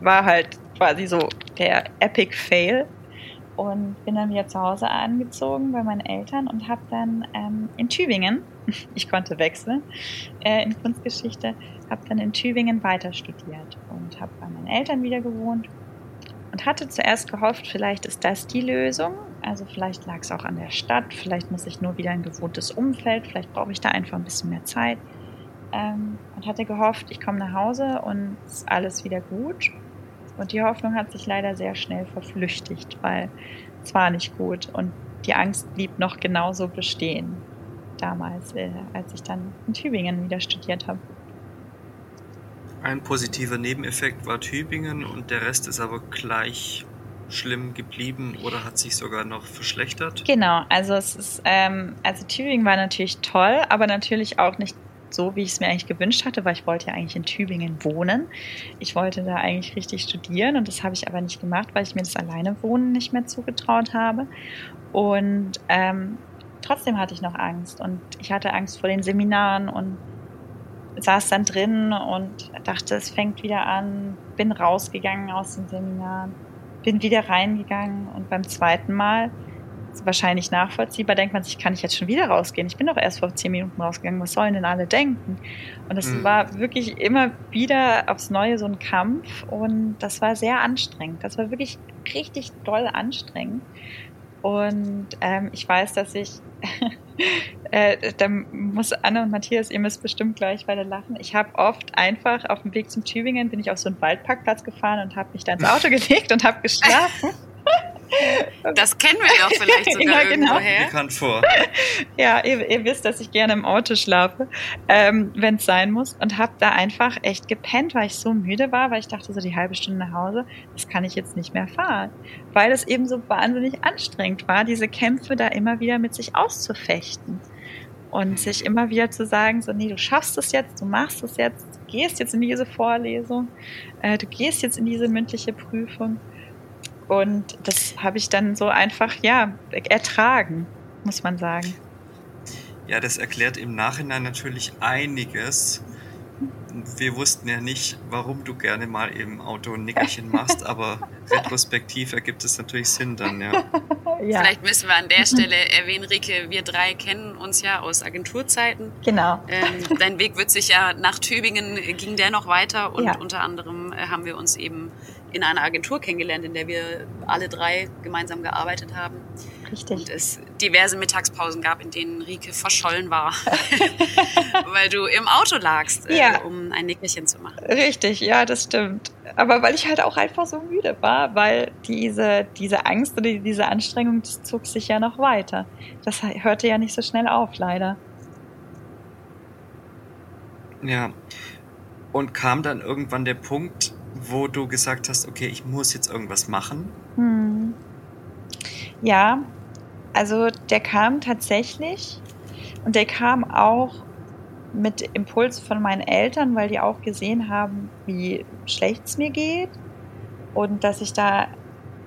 war halt quasi so der Epic Fail. Und bin dann wieder zu Hause angezogen bei meinen Eltern und habe dann ähm, in Tübingen, ich konnte wechseln äh, in Kunstgeschichte, habe dann in Tübingen weiter studiert und habe bei meinen Eltern wieder gewohnt und hatte zuerst gehofft, vielleicht ist das die Lösung. Also vielleicht lag es auch an der Stadt, vielleicht muss ich nur wieder ein gewohntes Umfeld, vielleicht brauche ich da einfach ein bisschen mehr Zeit ähm, und hatte gehofft, ich komme nach Hause und ist alles wieder gut. Und die Hoffnung hat sich leider sehr schnell verflüchtigt, weil es war nicht gut und die Angst blieb noch genauso bestehen damals, äh, als ich dann in Tübingen wieder studiert habe. Ein positiver Nebeneffekt war Tübingen und der Rest ist aber gleich schlimm geblieben oder hat sich sogar noch verschlechtert? Genau, also es ist, ähm, also Tübingen war natürlich toll, aber natürlich auch nicht so, wie ich es mir eigentlich gewünscht hatte, weil ich wollte ja eigentlich in Tübingen wohnen. Ich wollte da eigentlich richtig studieren und das habe ich aber nicht gemacht, weil ich mir das alleine wohnen nicht mehr zugetraut habe. Und ähm, trotzdem hatte ich noch Angst und ich hatte Angst vor den Seminaren und saß dann drin und dachte, es fängt wieder an, bin rausgegangen aus den Seminaren, bin wieder reingegangen und beim zweiten Mal wahrscheinlich nachvollziehbar, denkt man sich, kann ich jetzt schon wieder rausgehen? Ich bin doch erst vor zehn Minuten rausgegangen, was sollen denn alle denken? Und es mhm. war wirklich immer wieder aufs Neue so ein Kampf und das war sehr anstrengend. Das war wirklich richtig doll anstrengend. Und ähm, ich weiß, dass ich, äh, da muss Anne und Matthias, ihr müsst bestimmt gleich weiter lachen. Ich habe oft einfach auf dem Weg zum Tübingen bin ich auf so einen Waldparkplatz gefahren und habe mich da ins Auto gelegt und habe geschlafen. Das kennen wir doch vielleicht sogar ja, genau. irgendwoher. Bekannt vor. Ja, ihr, ihr, wisst, dass ich gerne im Auto schlafe, ähm, wenn es sein muss. Und habe da einfach echt gepennt, weil ich so müde war, weil ich dachte, so die halbe Stunde nach Hause, das kann ich jetzt nicht mehr fahren. Weil es eben so wahnsinnig anstrengend war, diese Kämpfe da immer wieder mit sich auszufechten. Und sich immer wieder zu sagen, so, nee, du schaffst es jetzt, du machst es jetzt, du gehst jetzt in diese Vorlesung, äh, du gehst jetzt in diese mündliche Prüfung. Und das habe ich dann so einfach, ja, ertragen, muss man sagen. Ja, das erklärt im Nachhinein natürlich einiges. Wir wussten ja nicht, warum du gerne mal im Auto ein Nickerchen machst, aber retrospektiv ergibt es natürlich Sinn dann, ja. ja. Vielleicht müssen wir an der Stelle erwähnen, Rike, wir drei kennen uns ja aus Agenturzeiten. Genau. Ähm, dein Weg wird sich ja nach Tübingen, ging der noch weiter und ja. unter anderem äh, haben wir uns eben in einer Agentur kennengelernt, in der wir alle drei gemeinsam gearbeitet haben. Richtig. Und es diverse Mittagspausen gab, in denen Rike verschollen war, weil du im Auto lagst, äh, ja. um ein Nickerchen zu machen. Richtig, ja, das stimmt. Aber weil ich halt auch einfach so müde war, weil diese, diese Angst oder diese Anstrengung, das zog sich ja noch weiter. Das hörte ja nicht so schnell auf, leider. Ja. Und kam dann irgendwann der Punkt, wo du gesagt hast, okay, ich muss jetzt irgendwas machen? Hm. Ja, also der kam tatsächlich und der kam auch mit Impuls von meinen Eltern, weil die auch gesehen haben, wie schlecht es mir geht und dass ich da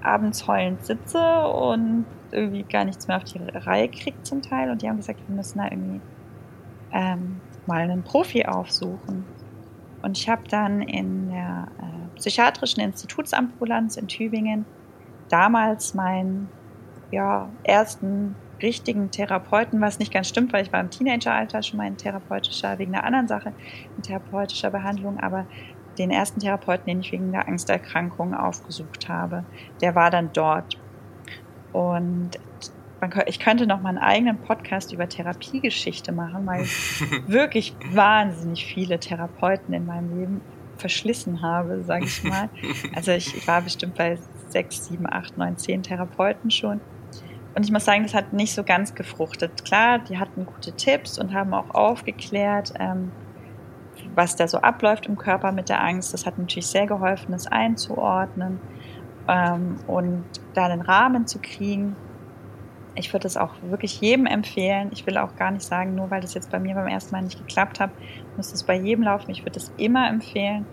abends heulend sitze und irgendwie gar nichts mehr auf die Reihe kriege zum Teil. Und die haben gesagt, wir müssen da irgendwie ähm, mal einen Profi aufsuchen. Und ich habe dann in der äh, psychiatrischen Institutsambulanz in Tübingen damals meinen ja, ersten richtigen Therapeuten, was nicht ganz stimmt, weil ich war im Teenageralter schon mal ein therapeutischer, wegen einer anderen Sache, in therapeutischer Behandlung, aber den ersten Therapeuten, den ich wegen der Angsterkrankung aufgesucht habe, der war dann dort. Und ich könnte noch mal einen eigenen Podcast über Therapiegeschichte machen, weil ich wirklich wahnsinnig viele Therapeuten in meinem Leben verschlissen habe, sage ich mal. Also ich war bestimmt bei sechs, sieben, acht, neun, zehn Therapeuten schon. Und ich muss sagen, das hat nicht so ganz gefruchtet. Klar, die hatten gute Tipps und haben auch aufgeklärt, ähm, was da so abläuft im Körper mit der Angst. Das hat natürlich sehr geholfen, das einzuordnen ähm, und da einen Rahmen zu kriegen. Ich würde es auch wirklich jedem empfehlen. Ich will auch gar nicht sagen, nur weil das jetzt bei mir beim ersten Mal nicht geklappt hat, muss es bei jedem laufen. Ich würde es immer empfehlen,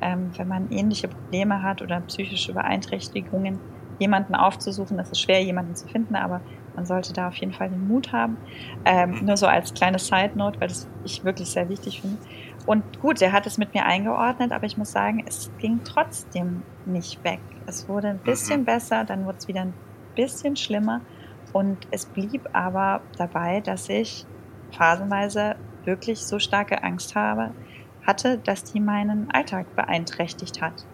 ähm, wenn man ähnliche Probleme hat oder psychische Beeinträchtigungen, jemanden aufzusuchen. Es ist schwer, jemanden zu finden, aber man sollte da auf jeden Fall den Mut haben. Ähm, nur so als kleine Side Note, weil das ich wirklich sehr wichtig finde. Und gut, er hat es mit mir eingeordnet, aber ich muss sagen, es ging trotzdem nicht weg. Es wurde ein bisschen mhm. besser, dann wurde es wieder ein bisschen schlimmer. Und es blieb aber dabei, dass ich phasenweise wirklich so starke Angst habe, hatte, dass die meinen Alltag beeinträchtigt hat.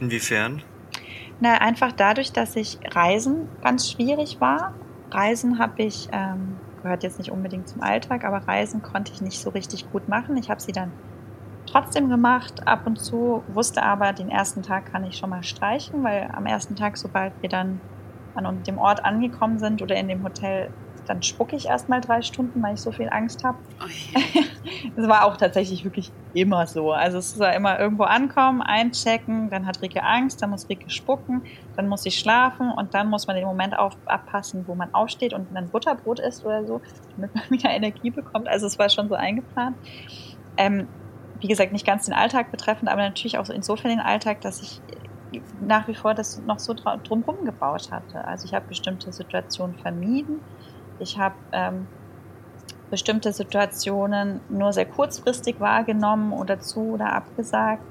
Inwiefern? Na, einfach dadurch, dass ich Reisen ganz schwierig war. Reisen habe ich, ähm, gehört jetzt nicht unbedingt zum Alltag, aber Reisen konnte ich nicht so richtig gut machen. Ich habe sie dann trotzdem gemacht, ab und zu, wusste aber, den ersten Tag kann ich schon mal streichen, weil am ersten Tag, sobald wir dann an dem Ort angekommen sind oder in dem Hotel, dann spucke ich erst mal drei Stunden, weil ich so viel Angst habe. Oh das war auch tatsächlich wirklich immer so. Also es war immer irgendwo ankommen, einchecken, dann hat Rike Angst, dann muss Rike spucken, dann muss sie schlafen und dann muss man den Moment auf, abpassen, wo man aufsteht und ein Butterbrot isst oder so, damit man wieder Energie bekommt. Also es war schon so eingeplant. Ähm, wie gesagt, nicht ganz den Alltag betreffend, aber natürlich auch insofern den Alltag, dass ich nach wie vor das noch so drumherum gebaut hatte. Also ich habe bestimmte Situationen vermieden. Ich habe ähm, bestimmte Situationen nur sehr kurzfristig wahrgenommen oder zu oder abgesagt.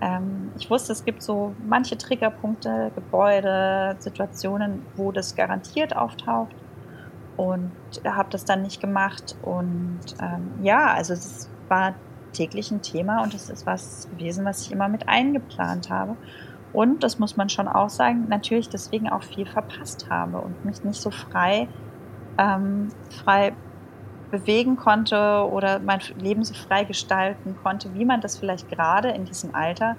Ähm, ich wusste, es gibt so manche Triggerpunkte, Gebäude, Situationen, wo das garantiert auftaucht und habe das dann nicht gemacht. Und ähm, ja, also es war täglich ein Thema und es ist was gewesen, was ich immer mit eingeplant habe. Und, das muss man schon auch sagen, natürlich deswegen auch viel verpasst habe und mich nicht so frei, ähm, frei bewegen konnte oder mein Leben so frei gestalten konnte, wie man das vielleicht gerade in diesem Alter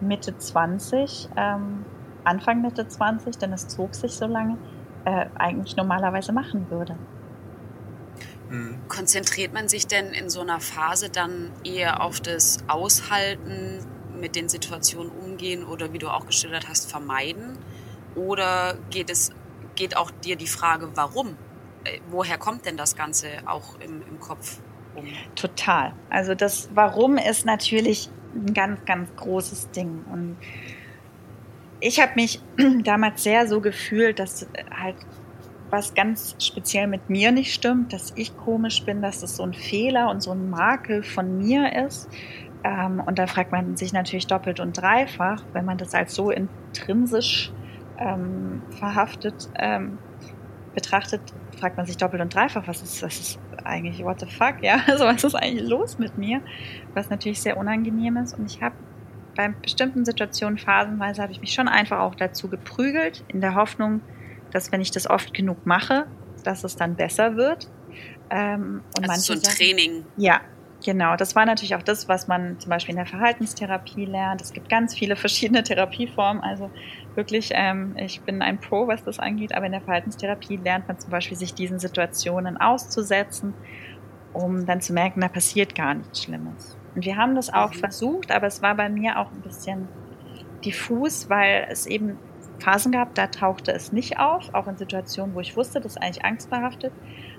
Mitte 20, ähm, Anfang Mitte 20, denn es zog sich so lange, äh, eigentlich normalerweise machen würde. Mhm. Konzentriert man sich denn in so einer Phase dann eher auf das Aushalten, mit den Situationen umgehen oder wie du auch geschildert hast, vermeiden? Oder geht es, geht auch dir die Frage, warum? Äh, woher kommt denn das Ganze auch im, im Kopf um? Total. Also das Warum ist natürlich ein ganz, ganz großes Ding. Und ich habe mich damals sehr so gefühlt, dass halt was ganz speziell mit mir nicht stimmt, dass ich komisch bin, dass das so ein Fehler und so ein Makel von mir ist. Ähm, und da fragt man sich natürlich doppelt und dreifach, wenn man das als so intrinsisch ähm, verhaftet ähm, betrachtet, fragt man sich doppelt und dreifach, was ist, was ist eigentlich, what the fuck, ja, also was ist eigentlich los mit mir, was natürlich sehr unangenehm ist. Und ich habe bei bestimmten Situationen phasenweise habe ich mich schon einfach auch dazu geprügelt, in der Hoffnung, dass wenn ich das oft genug mache, dass es dann besser wird. Ähm, und also so ein Sachen, Training. Ja, genau. Das war natürlich auch das, was man zum Beispiel in der Verhaltenstherapie lernt. Es gibt ganz viele verschiedene Therapieformen. Also wirklich, ähm, ich bin ein Pro, was das angeht. Aber in der Verhaltenstherapie lernt man zum Beispiel, sich diesen Situationen auszusetzen, um dann zu merken, da passiert gar nichts Schlimmes. Und wir haben das auch mhm. versucht, aber es war bei mir auch ein bisschen diffus, weil es eben Phasen gab, da tauchte es nicht auf, auch in Situationen, wo ich wusste, das ist eigentlich angstbehaftet.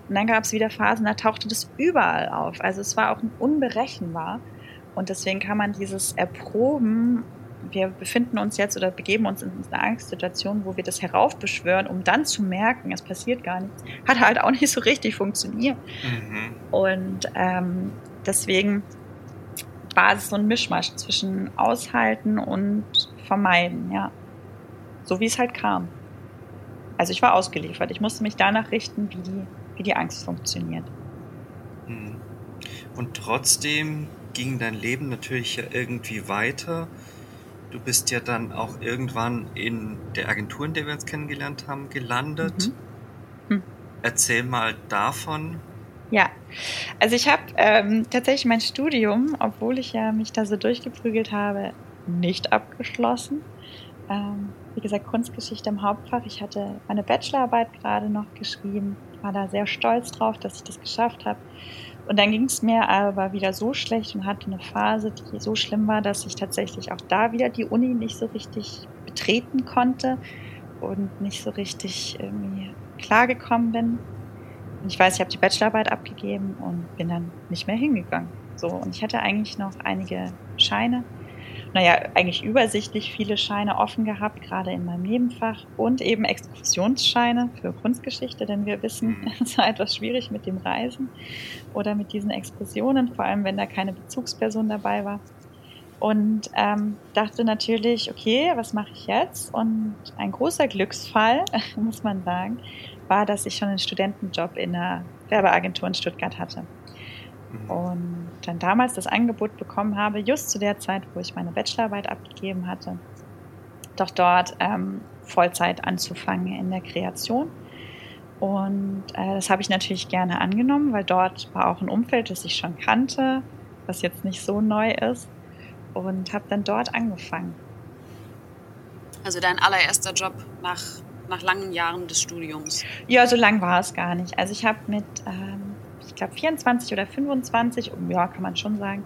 Und dann gab es wieder Phasen, da tauchte das überall auf. Also es war auch unberechenbar. Und deswegen kann man dieses Erproben, wir befinden uns jetzt oder begeben uns in eine Angstsituation, wo wir das heraufbeschwören, um dann zu merken, es passiert gar nichts, hat halt auch nicht so richtig funktioniert. Mhm. Und ähm, deswegen war es so ein Mischmasch zwischen Aushalten und Vermeiden, ja so wie es halt kam. Also ich war ausgeliefert. Ich musste mich danach richten, wie die, wie die Angst funktioniert. Hm. Und trotzdem ging dein Leben natürlich ja irgendwie weiter. Du bist ja dann auch irgendwann in der Agentur, in der wir uns kennengelernt haben, gelandet. Mhm. Hm. Erzähl mal davon. Ja, also ich habe ähm, tatsächlich mein Studium, obwohl ich ja mich da so durchgeprügelt habe, nicht abgeschlossen. Ähm, wie gesagt, Kunstgeschichte im Hauptfach. Ich hatte meine Bachelorarbeit gerade noch geschrieben, war da sehr stolz drauf, dass ich das geschafft habe. Und dann ging es mir aber wieder so schlecht und hatte eine Phase, die so schlimm war, dass ich tatsächlich auch da wieder die Uni nicht so richtig betreten konnte und nicht so richtig irgendwie klargekommen bin. Und ich weiß, ich habe die Bachelorarbeit abgegeben und bin dann nicht mehr hingegangen. So, und ich hatte eigentlich noch einige Scheine naja, eigentlich übersichtlich viele Scheine offen gehabt, gerade in meinem Nebenfach und eben Exkursionsscheine für Kunstgeschichte, denn wir wissen, mhm. es war etwas schwierig mit dem Reisen oder mit diesen Exkursionen, vor allem wenn da keine Bezugsperson dabei war. Und ähm, dachte natürlich, okay, was mache ich jetzt? Und ein großer Glücksfall, muss man sagen, war, dass ich schon einen Studentenjob in einer Werbeagentur in Stuttgart hatte. Und dann damals das Angebot bekommen habe, just zu der Zeit, wo ich meine Bachelorarbeit abgegeben hatte, doch dort ähm, Vollzeit anzufangen in der Kreation. Und äh, das habe ich natürlich gerne angenommen, weil dort war auch ein Umfeld, das ich schon kannte, was jetzt nicht so neu ist. Und habe dann dort angefangen. Also dein allererster Job nach, nach langen Jahren des Studiums? Ja, so lang war es gar nicht. Also ich habe mit ähm, glaube 24 oder 25, ja, kann man schon sagen.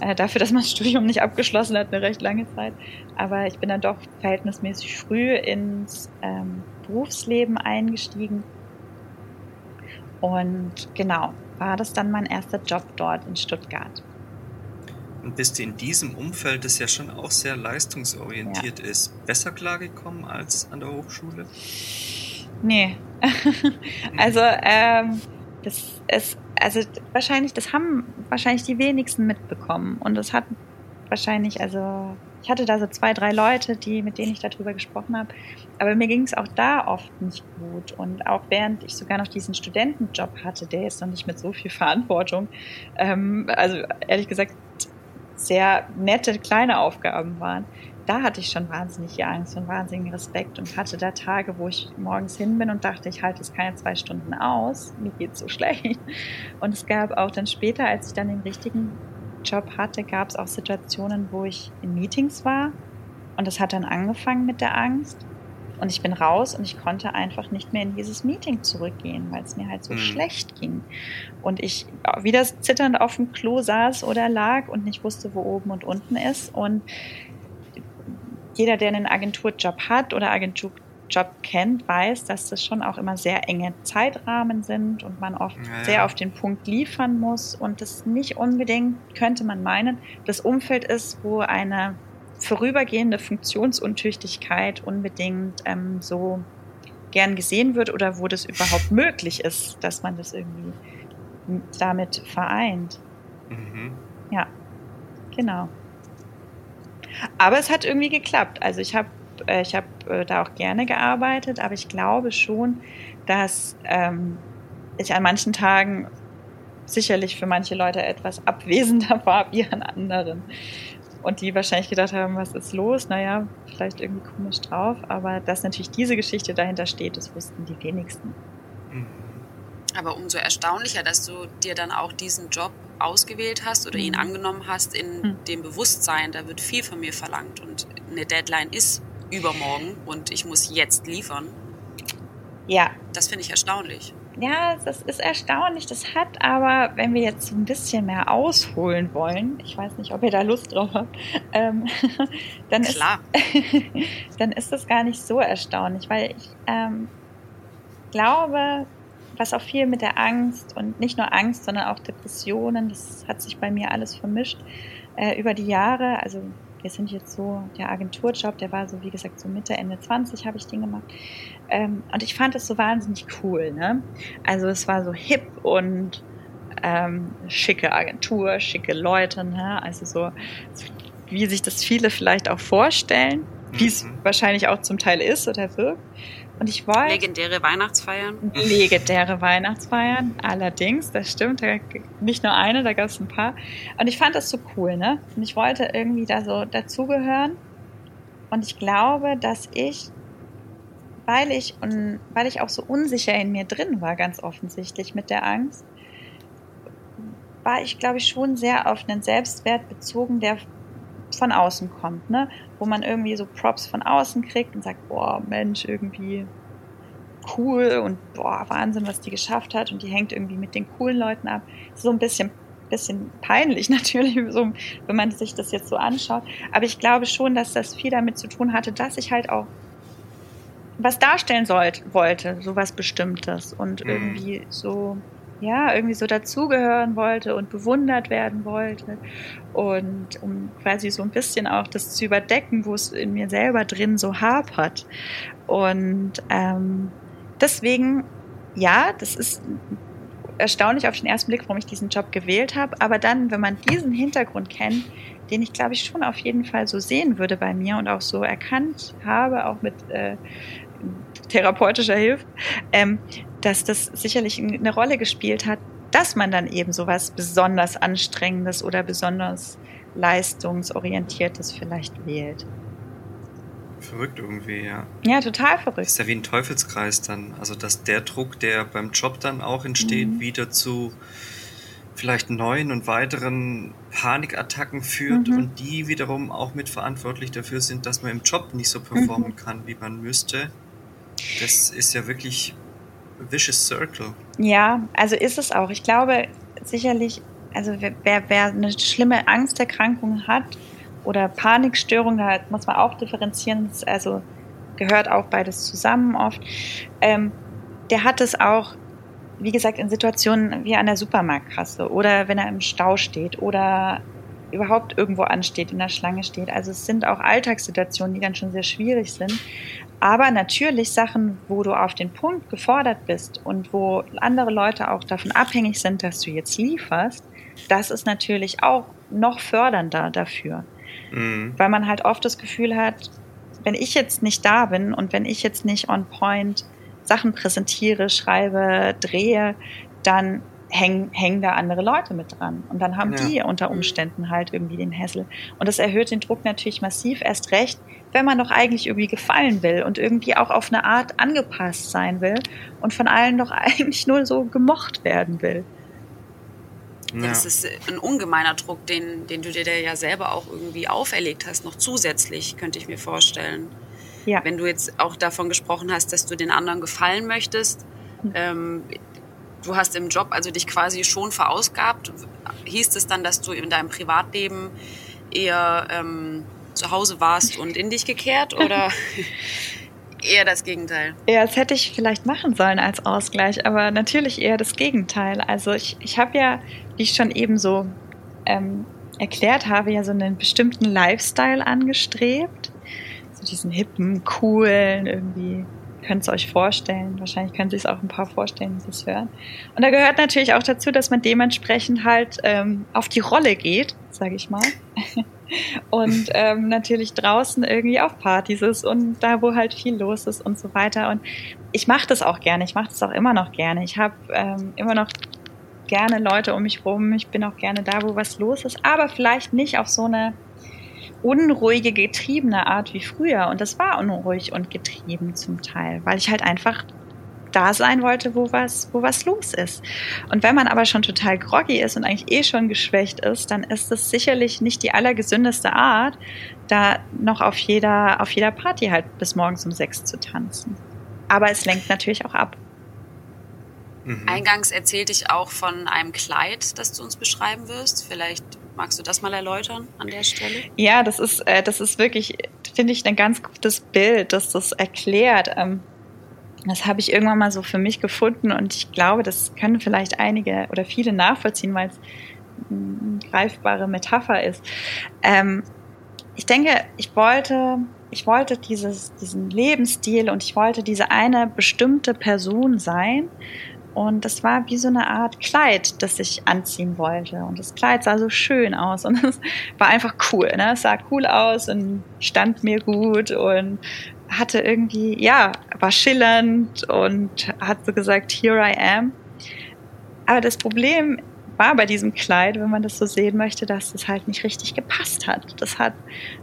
Äh, dafür, dass man das Studium nicht abgeschlossen hat, eine recht lange Zeit. Aber ich bin dann doch verhältnismäßig früh ins ähm, Berufsleben eingestiegen. Und genau, war das dann mein erster Job dort in Stuttgart. Und bist du in diesem Umfeld, das ja schon auch sehr leistungsorientiert ja. ist, besser klargekommen als an der Hochschule? Nee. also, ähm, das ist also wahrscheinlich, das haben wahrscheinlich die wenigsten mitbekommen. Und das hat wahrscheinlich, also ich hatte da so zwei, drei Leute, die, mit denen ich darüber gesprochen habe. Aber mir ging es auch da oft nicht gut. Und auch während ich sogar noch diesen Studentenjob hatte, der jetzt noch nicht mit so viel Verantwortung, ähm, also ehrlich gesagt, sehr nette kleine Aufgaben waren, da hatte ich schon wahnsinnige Angst und wahnsinnigen Respekt und hatte da Tage, wo ich morgens hin bin und dachte, ich halte es keine zwei Stunden aus, mir geht so schlecht. Und es gab auch dann später, als ich dann den richtigen Job hatte, gab es auch Situationen, wo ich in Meetings war und das hat dann angefangen mit der Angst. Und ich bin raus und ich konnte einfach nicht mehr in dieses Meeting zurückgehen, weil es mir halt so mhm. schlecht ging. Und ich wieder zitternd auf dem Klo saß oder lag und nicht wusste, wo oben und unten ist. Und jeder, der einen Agenturjob hat oder Agenturjob kennt, weiß, dass das schon auch immer sehr enge Zeitrahmen sind und man oft ja, sehr auf den Punkt liefern muss und das nicht unbedingt, könnte man meinen, das Umfeld ist, wo eine vorübergehende Funktionsuntüchtigkeit unbedingt ähm, so gern gesehen wird oder wo das überhaupt möglich ist, dass man das irgendwie damit vereint. Mhm. Ja, genau. Aber es hat irgendwie geklappt. Also ich habe äh, hab, äh, da auch gerne gearbeitet, aber ich glaube schon, dass ähm, ich an manchen Tagen sicherlich für manche Leute etwas abwesender war wie an anderen. Und die wahrscheinlich gedacht haben, was ist los? Naja, vielleicht irgendwie komisch drauf. Aber dass natürlich diese Geschichte dahinter steht, das wussten die wenigsten. Mhm. Aber umso erstaunlicher, dass du dir dann auch diesen Job ausgewählt hast oder ihn mhm. angenommen hast in hm. dem Bewusstsein, da wird viel von mir verlangt und eine Deadline ist übermorgen und ich muss jetzt liefern. Ja. Das finde ich erstaunlich. Ja, das ist erstaunlich. Das hat aber, wenn wir jetzt ein bisschen mehr ausholen wollen, ich weiß nicht, ob ihr da Lust drauf habt, ähm, dann, Klar. Ist, dann ist das gar nicht so erstaunlich, weil ich ähm, glaube, was auch viel mit der Angst und nicht nur Angst, sondern auch Depressionen, das hat sich bei mir alles vermischt äh, über die Jahre. Also wir sind jetzt so, der Agenturjob, der war so, wie gesagt, so Mitte, Ende 20 habe ich den gemacht. Ähm, und ich fand es so wahnsinnig cool. Ne? Also es war so hip und ähm, schicke Agentur, schicke Leute, ne? also so, wie sich das viele vielleicht auch vorstellen, wie es mhm. wahrscheinlich auch zum Teil ist oder wirkt. Und ich wollte. Legendäre Weihnachtsfeiern. Legendäre Weihnachtsfeiern, allerdings, das stimmt. Nicht nur eine, da gab es ein paar. Und ich fand das so cool, ne? Und ich wollte irgendwie da so dazugehören. Und ich glaube, dass ich weil ich und weil ich auch so unsicher in mir drin war, ganz offensichtlich mit der Angst, war ich, glaube ich, schon sehr auf einen Selbstwert bezogen, der von außen kommt, ne? Wo man irgendwie so Props von außen kriegt und sagt, boah, Mensch, irgendwie cool und boah, Wahnsinn, was die geschafft hat und die hängt irgendwie mit den coolen Leuten ab. So ein bisschen bisschen peinlich natürlich, so, wenn man sich das jetzt so anschaut. Aber ich glaube schon, dass das viel damit zu tun hatte, dass ich halt auch was darstellen sollte, wollte, so was Bestimmtes und mhm. irgendwie so, ja, irgendwie so dazugehören wollte und bewundert werden wollte. Und um quasi so ein bisschen auch das zu überdecken, wo es in mir selber drin so hapert. Und ähm, deswegen, ja, das ist erstaunlich auf den ersten Blick, warum ich diesen Job gewählt habe. Aber dann, wenn man diesen Hintergrund kennt, den ich glaube ich schon auf jeden Fall so sehen würde bei mir und auch so erkannt habe, auch mit äh, therapeutischer Hilfe, ähm, dass das sicherlich eine Rolle gespielt hat, dass man dann eben sowas besonders Anstrengendes oder besonders leistungsorientiertes vielleicht wählt. Verrückt irgendwie, ja. Ja, total verrückt. Ist ja wie ein Teufelskreis dann. Also, dass der Druck, der beim Job dann auch entsteht, mhm. wieder zu vielleicht neuen und weiteren Panikattacken führt mhm. und die wiederum auch mitverantwortlich dafür sind, dass man im Job nicht so performen mhm. kann, wie man müsste. Das ist ja wirklich vicious circle. Ja, also ist es auch. Ich glaube sicherlich, also wer, wer eine schlimme Angsterkrankung hat, oder Panikstörung, da muss man auch differenzieren, also gehört auch beides zusammen oft. Ähm, der hat es auch, wie gesagt, in Situationen wie an der Supermarktkasse oder wenn er im Stau steht oder überhaupt irgendwo ansteht, in der Schlange steht. Also es sind auch Alltagssituationen, die dann schon sehr schwierig sind. Aber natürlich Sachen, wo du auf den Punkt gefordert bist und wo andere Leute auch davon abhängig sind, dass du jetzt lieferst, das ist natürlich auch noch fördernder dafür. Mhm. Weil man halt oft das Gefühl hat, wenn ich jetzt nicht da bin und wenn ich jetzt nicht on point Sachen präsentiere, schreibe, drehe, dann hängen, hängen da andere Leute mit dran. Und dann haben ja. die unter mhm. Umständen halt irgendwie den Hessel. Und das erhöht den Druck natürlich massiv, erst recht, wenn man doch eigentlich irgendwie gefallen will und irgendwie auch auf eine Art angepasst sein will und von allen doch eigentlich nur so gemocht werden will. Ja. Das ist ein ungemeiner Druck, den, den du dir ja selber auch irgendwie auferlegt hast, noch zusätzlich, könnte ich mir vorstellen. Ja. Wenn du jetzt auch davon gesprochen hast, dass du den anderen gefallen möchtest, mhm. ähm, du hast im Job also dich quasi schon verausgabt. Hieß es dann, dass du in deinem Privatleben eher ähm, zu Hause warst und in dich gekehrt oder eher das Gegenteil? Ja, das hätte ich vielleicht machen sollen als Ausgleich, aber natürlich eher das Gegenteil. Also ich, ich habe ja wie ich schon eben so ähm, erklärt habe, ja so einen bestimmten Lifestyle angestrebt. So diesen hippen, coolen, irgendwie könnt es euch vorstellen. Wahrscheinlich können sich es auch ein paar vorstellen, die das hören. Und da gehört natürlich auch dazu, dass man dementsprechend halt ähm, auf die Rolle geht, sage ich mal. und ähm, natürlich draußen irgendwie auf Partys ist und da, wo halt viel los ist und so weiter. Und ich mache das auch gerne. Ich mache das auch immer noch gerne. Ich habe ähm, immer noch gerne Leute um mich rum. Ich bin auch gerne da, wo was los ist, aber vielleicht nicht auf so eine unruhige, getriebene Art wie früher. Und das war unruhig und getrieben zum Teil, weil ich halt einfach da sein wollte, wo was, wo was los ist. Und wenn man aber schon total groggy ist und eigentlich eh schon geschwächt ist, dann ist es sicherlich nicht die allergesündeste Art, da noch auf jeder, auf jeder Party halt bis morgens um sechs zu tanzen. Aber es lenkt natürlich auch ab. Mhm. Eingangs erzählte ich auch von einem Kleid, das du uns beschreiben wirst. Vielleicht magst du das mal erläutern an der Stelle? Ja, das ist, äh, das ist wirklich, finde ich, ein ganz gutes Bild, das das erklärt. Ähm, das habe ich irgendwann mal so für mich gefunden und ich glaube, das können vielleicht einige oder viele nachvollziehen, weil es eine greifbare Metapher ist. Ähm, ich denke, ich wollte, ich wollte dieses, diesen Lebensstil und ich wollte diese eine bestimmte Person sein und das war wie so eine Art Kleid, das ich anziehen wollte. Und das Kleid sah so schön aus und es war einfach cool. Ne? Es sah cool aus und stand mir gut und hatte irgendwie, ja, war schillernd und hat so gesagt, here I am. Aber das Problem war bei diesem Kleid, wenn man das so sehen möchte, dass das halt nicht richtig gepasst hat. Das hat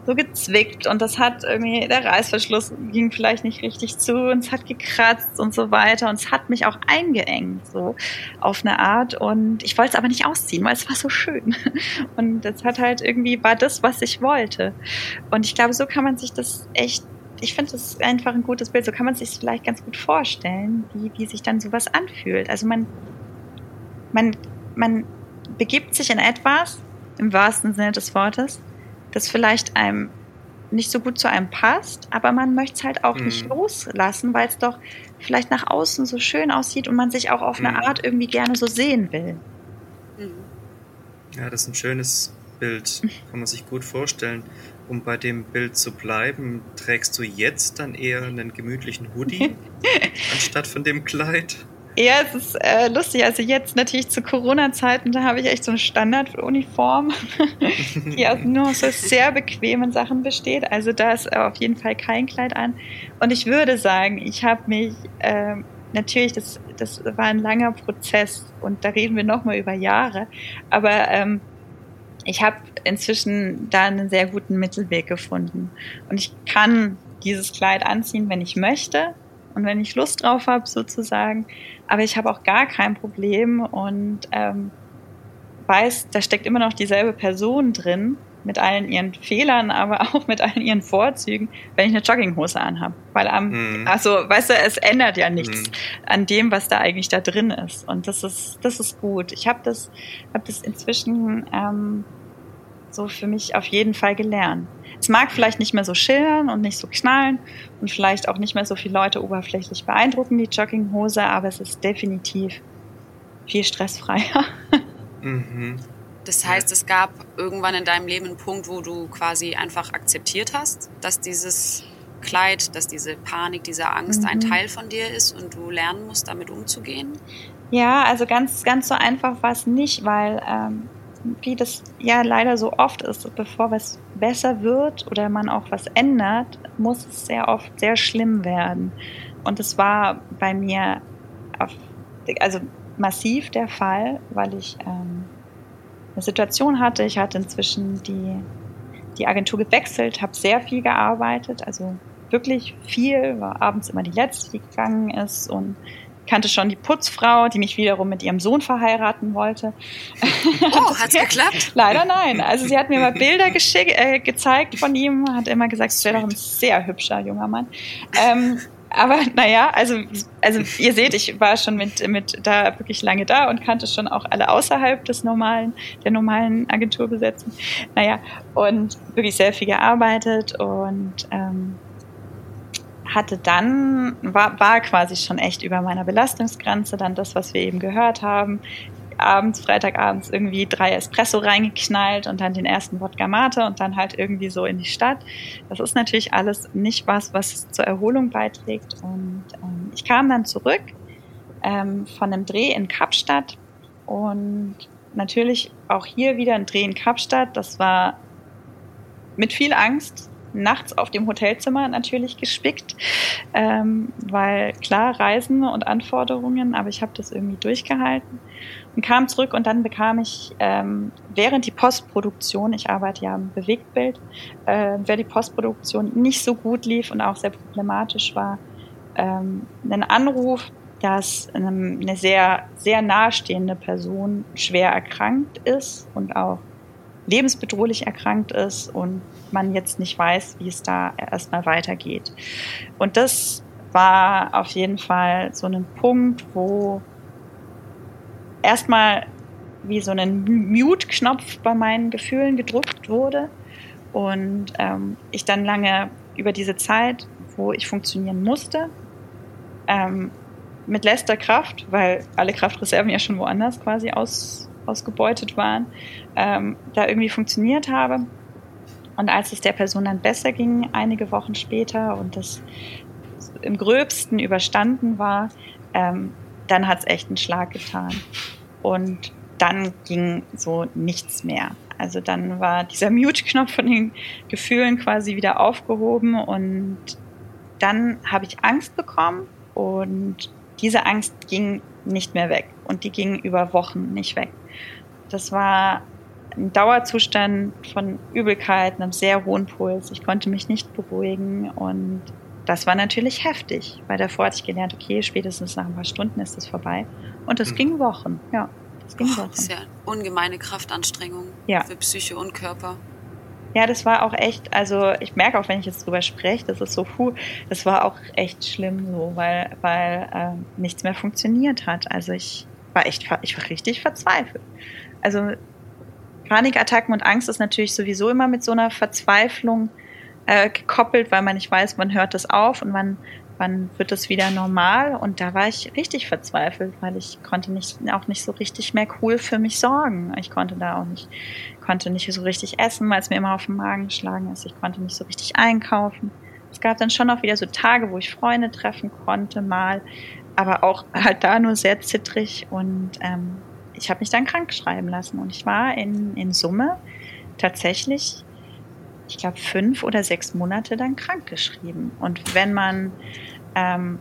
so gezwickt und das hat irgendwie, der Reißverschluss ging vielleicht nicht richtig zu und es hat gekratzt und so weiter und es hat mich auch eingeengt, so auf eine Art und ich wollte es aber nicht ausziehen, weil es war so schön. Und es hat halt irgendwie, war das, was ich wollte. Und ich glaube, so kann man sich das echt ich finde das einfach ein gutes Bild. So kann man sich vielleicht ganz gut vorstellen, wie, wie sich dann sowas anfühlt. Also man, man, man begibt sich in etwas, im wahrsten Sinne des Wortes, das vielleicht einem nicht so gut zu einem passt, aber man möchte es halt auch mhm. nicht loslassen, weil es doch vielleicht nach außen so schön aussieht und man sich auch auf eine mhm. Art irgendwie gerne so sehen will. Ja, das ist ein schönes Bild, kann man sich gut vorstellen um bei dem Bild zu bleiben, trägst du jetzt dann eher einen gemütlichen Hoodie anstatt von dem Kleid? Ja, es ist äh, lustig. Also jetzt natürlich zu Corona-Zeiten, da habe ich echt so eine Standarduniform, die aus nur so sehr bequemen Sachen besteht. Also da ist auf jeden Fall kein Kleid an. Und ich würde sagen, ich habe mich äh, natürlich, das, das war ein langer Prozess und da reden wir nochmal über Jahre. Aber ähm, ich habe inzwischen da einen sehr guten Mittelweg gefunden. Und ich kann dieses Kleid anziehen, wenn ich möchte und wenn ich Lust drauf habe, sozusagen. Aber ich habe auch gar kein Problem und ähm, weiß, da steckt immer noch dieselbe Person drin, mit allen ihren Fehlern, aber auch mit allen ihren Vorzügen, wenn ich eine Jogginghose anhabe. Weil am, mhm. also, weißt du, es ändert ja nichts mhm. an dem, was da eigentlich da drin ist. Und das ist, das ist gut. Ich habe das, habe das inzwischen ähm, so für mich auf jeden Fall gelernt. Es mag vielleicht nicht mehr so schillern und nicht so knallen und vielleicht auch nicht mehr so viele Leute oberflächlich beeindrucken, die Jogginghose, aber es ist definitiv viel stressfreier. Mhm. Das heißt, es gab irgendwann in deinem Leben einen Punkt, wo du quasi einfach akzeptiert hast, dass dieses Kleid, dass diese Panik, diese Angst mhm. ein Teil von dir ist und du lernen musst, damit umzugehen? Ja, also ganz, ganz so einfach war es nicht, weil ähm, wie das ja leider so oft ist, bevor was besser wird oder man auch was ändert, muss es sehr oft sehr schlimm werden. Und es war bei mir auf, also massiv der Fall, weil ich ähm, eine Situation hatte. Ich hatte inzwischen die, die Agentur gewechselt, habe sehr viel gearbeitet, also wirklich viel, war abends immer die letzte, die gegangen ist und kannte schon die Putzfrau, die mich wiederum mit ihrem Sohn verheiraten wollte. Oh, hat's geklappt? Leider nein. Also sie hat mir mal Bilder äh, gezeigt von ihm, hat immer gesagt, es wäre doch ein sehr hübscher junger Mann. Ähm, aber naja, also, also ihr seht, ich war schon mit, mit da wirklich lange da und kannte schon auch alle außerhalb des normalen, der normalen Agenturbesetzung. Naja, und wirklich sehr viel gearbeitet und ähm, hatte dann, war, war quasi schon echt über meiner Belastungsgrenze, dann das, was wir eben gehört haben. Abends, Freitagabends irgendwie drei Espresso reingeknallt und dann den ersten Wodka Mate und dann halt irgendwie so in die Stadt. Das ist natürlich alles nicht was, was zur Erholung beiträgt. Und ähm, ich kam dann zurück ähm, von einem Dreh in Kapstadt und natürlich auch hier wieder ein Dreh in Kapstadt. Das war mit viel Angst, nachts auf dem Hotelzimmer natürlich gespickt, ähm, weil klar Reisen und Anforderungen, aber ich habe das irgendwie durchgehalten und kam zurück und dann bekam ich ähm, während die Postproduktion, ich arbeite ja im Bewegtbild, äh, während die Postproduktion nicht so gut lief und auch sehr problematisch war, ähm, einen Anruf, dass eine sehr, sehr nahestehende Person schwer erkrankt ist und auch lebensbedrohlich erkrankt ist und man jetzt nicht weiß, wie es da erstmal weitergeht. Und das war auf jeden Fall so ein Punkt, wo erstmal wie so ein Mute-Knopf bei meinen Gefühlen gedrückt wurde und ähm, ich dann lange über diese Zeit, wo ich funktionieren musste, ähm, mit letzter Kraft, weil alle Kraftreserven ja schon woanders quasi aus, ausgebeutet waren, ähm, da irgendwie funktioniert habe. Und als es der Person dann besser ging, einige Wochen später und das im gröbsten überstanden war, ähm, dann hat es echt einen Schlag getan. Und dann ging so nichts mehr. Also dann war dieser Mute-Knopf von den Gefühlen quasi wieder aufgehoben und dann habe ich Angst bekommen und diese Angst ging nicht mehr weg und die ging über Wochen nicht weg. Das war ein Dauerzustand von Übelkeit, einem sehr hohen Puls. Ich konnte mich nicht beruhigen und das war natürlich heftig, weil davor hatte ich gelernt, okay, spätestens nach ein paar Stunden ist es vorbei. Und es mhm. ging Wochen, ja. Es ging oh, Wochen. Das ist ja ungemeine Kraftanstrengung ja. für Psyche und Körper. Ja, das war auch echt, also ich merke auch, wenn ich jetzt drüber spreche, das ist so, puh, das war auch echt schlimm so, weil, weil ähm, nichts mehr funktioniert hat. Also ich war echt, ich war richtig verzweifelt. Also Panikattacken und Angst ist natürlich sowieso immer mit so einer Verzweiflung äh, gekoppelt, weil man nicht weiß, wann hört das auf und wann, wann wird das wieder normal. Und da war ich richtig verzweifelt, weil ich konnte nicht, auch nicht so richtig mehr cool für mich sorgen. Ich konnte da auch nicht, konnte nicht so richtig essen, weil es mir immer auf den Magen geschlagen ist. Ich konnte nicht so richtig einkaufen. Es gab dann schon auch wieder so Tage, wo ich Freunde treffen konnte, mal, aber auch halt da nur sehr zittrig und ähm, ich habe mich dann krank schreiben lassen und ich war in, in Summe tatsächlich, ich glaube, fünf oder sechs Monate dann krank geschrieben. Und wenn man ähm,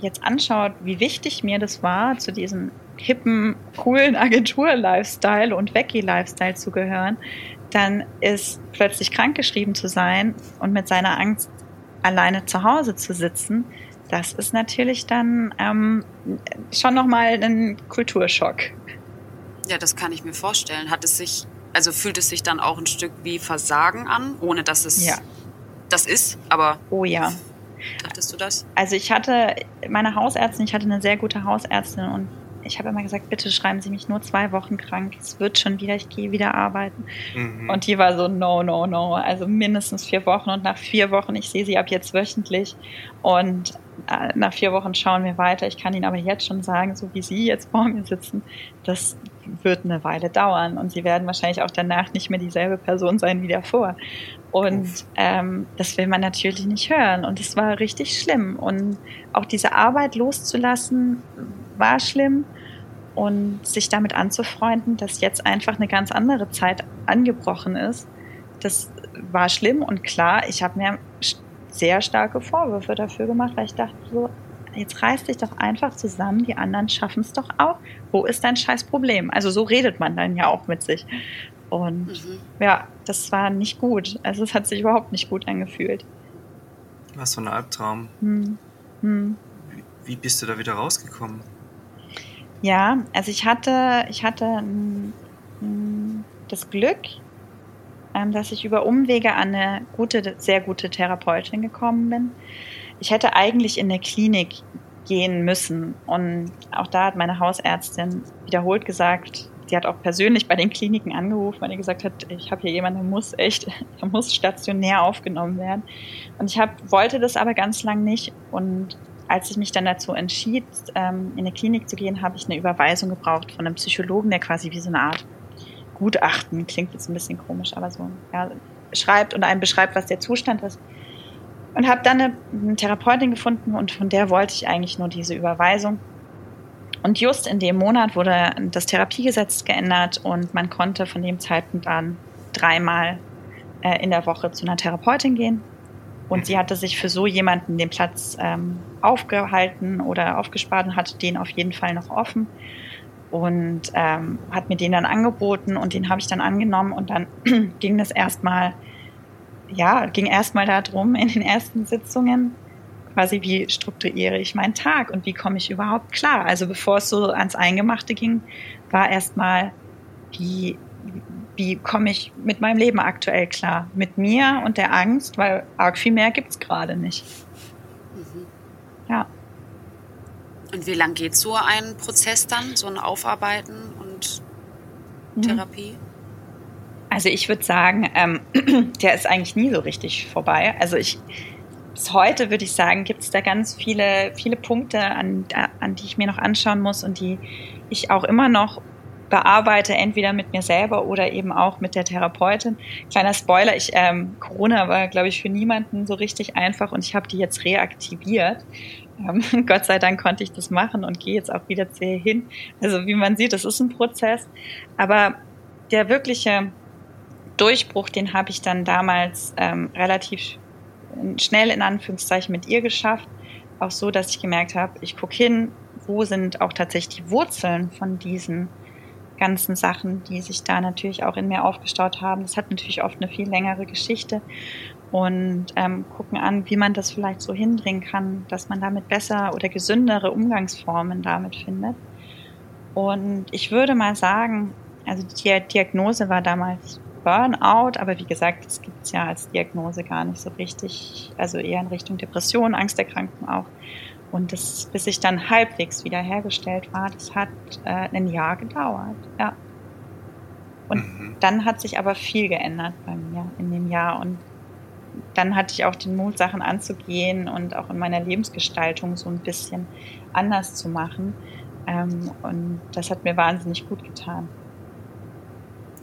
jetzt anschaut, wie wichtig mir das war, zu diesem hippen, coolen Agentur-Lifestyle und Veggie-Lifestyle zu gehören, dann ist plötzlich krankgeschrieben zu sein und mit seiner Angst alleine zu Hause zu sitzen, das ist natürlich dann ähm, schon nochmal ein Kulturschock. Ja, das kann ich mir vorstellen. Hat es sich, also fühlt es sich dann auch ein Stück wie Versagen an, ohne dass es ja. das ist, aber. Oh ja. Dachtest du das? Also ich hatte meine Hausärztin, ich hatte eine sehr gute Hausärztin und ich habe immer gesagt, bitte schreiben Sie mich nur zwei Wochen krank. Es wird schon wieder, ich gehe wieder arbeiten. Mhm. Und die war so, no, no, no. Also mindestens vier Wochen und nach vier Wochen, ich sehe sie ab jetzt wöchentlich. Und äh, nach vier Wochen schauen wir weiter. Ich kann Ihnen aber jetzt schon sagen, so wie Sie jetzt vor mir sitzen, das wird eine Weile dauern und Sie werden wahrscheinlich auch danach nicht mehr dieselbe Person sein wie davor. Und ähm, das will man natürlich nicht hören. Und es war richtig schlimm. Und auch diese Arbeit loszulassen, war schlimm. Und sich damit anzufreunden, dass jetzt einfach eine ganz andere Zeit angebrochen ist, das war schlimm. Und klar, ich habe mir sehr starke Vorwürfe dafür gemacht, weil ich dachte so, jetzt reiß dich doch einfach zusammen, die anderen schaffen es doch auch. Wo ist dein scheiß Problem? Also so redet man dann ja auch mit sich. Und mhm. ja, das war nicht gut. Also es hat sich überhaupt nicht gut angefühlt. Was für ein Albtraum. Hm. Hm. Wie, bist du da wieder rausgekommen? Ja, also ich hatte, ich hatte das Glück, ähm, dass ich über Umwege an eine gute, sehr gute Therapeutin gekommen bin. Ich hätte eigentlich in eine Klinik gehen müssen und auch da hat meine Hausärztin wiederholt gesagt, die hat auch persönlich bei den Kliniken angerufen, weil die gesagt hat, ich habe hier jemanden, der muss echt, der muss stationär aufgenommen werden. Und ich hab, wollte das aber ganz lang nicht. Und als ich mich dann dazu entschied, ähm, in eine Klinik zu gehen, habe ich eine Überweisung gebraucht von einem Psychologen, der quasi wie so eine Art Gutachten, klingt jetzt ein bisschen komisch, aber so, ja, schreibt und einem beschreibt, was der Zustand ist. Und habe dann eine, Therapeutin gefunden und von der wollte ich eigentlich nur diese Überweisung. Und just in dem Monat wurde das Therapiegesetz geändert und man konnte von dem Zeitpunkt an dreimal äh, in der Woche zu einer Therapeutin gehen. Und sie hatte sich für so jemanden den Platz ähm, aufgehalten oder aufgespart und hatte den auf jeden Fall noch offen und ähm, hat mir den dann angeboten und den habe ich dann angenommen und dann ging das erstmal, ja, ging erstmal darum in den ersten Sitzungen, quasi wie strukturiere ich meinen Tag und wie komme ich überhaupt klar. Also bevor es so ans Eingemachte ging, war erstmal, wie, wie komme ich mit meinem Leben aktuell klar? Mit mir und der Angst, weil arg viel mehr gibt es gerade nicht. Mhm. Ja. Und wie lang geht so ein Prozess dann, so ein Aufarbeiten und mhm. Also ich würde sagen, ähm, der ist eigentlich nie so richtig vorbei. Also ich bis heute würde ich sagen, gibt es da ganz viele, viele Punkte, an, an die ich mir noch anschauen muss und die ich auch immer noch bearbeite, entweder mit mir selber oder eben auch mit der Therapeutin. Kleiner Spoiler, ich, ähm, Corona war, glaube ich, für niemanden so richtig einfach und ich habe die jetzt reaktiviert. Ähm, Gott sei Dank konnte ich das machen und gehe jetzt auch wieder zu ihr hin. Also wie man sieht, das ist ein Prozess. Aber der wirkliche Durchbruch, den habe ich dann damals ähm, relativ schnell in Anführungszeichen mit ihr geschafft. Auch so, dass ich gemerkt habe, ich gucke hin, wo sind auch tatsächlich die Wurzeln von diesen ganzen Sachen, die sich da natürlich auch in mir aufgestaut haben. Das hat natürlich oft eine viel längere Geschichte und ähm, gucken an, wie man das vielleicht so hinbringen kann, dass man damit besser oder gesündere Umgangsformen damit findet. Und ich würde mal sagen, also die Diagnose war damals Burnout, aber wie gesagt, das gibt es ja als Diagnose gar nicht so richtig, also eher in Richtung Depression, Angsterkrankung auch. Und das, bis ich dann halbwegs wiederhergestellt war, das hat äh, ein Jahr gedauert, ja. Und mhm. dann hat sich aber viel geändert bei mir in dem Jahr. Und dann hatte ich auch den Mut, Sachen anzugehen und auch in meiner Lebensgestaltung so ein bisschen anders zu machen. Ähm, und das hat mir wahnsinnig gut getan.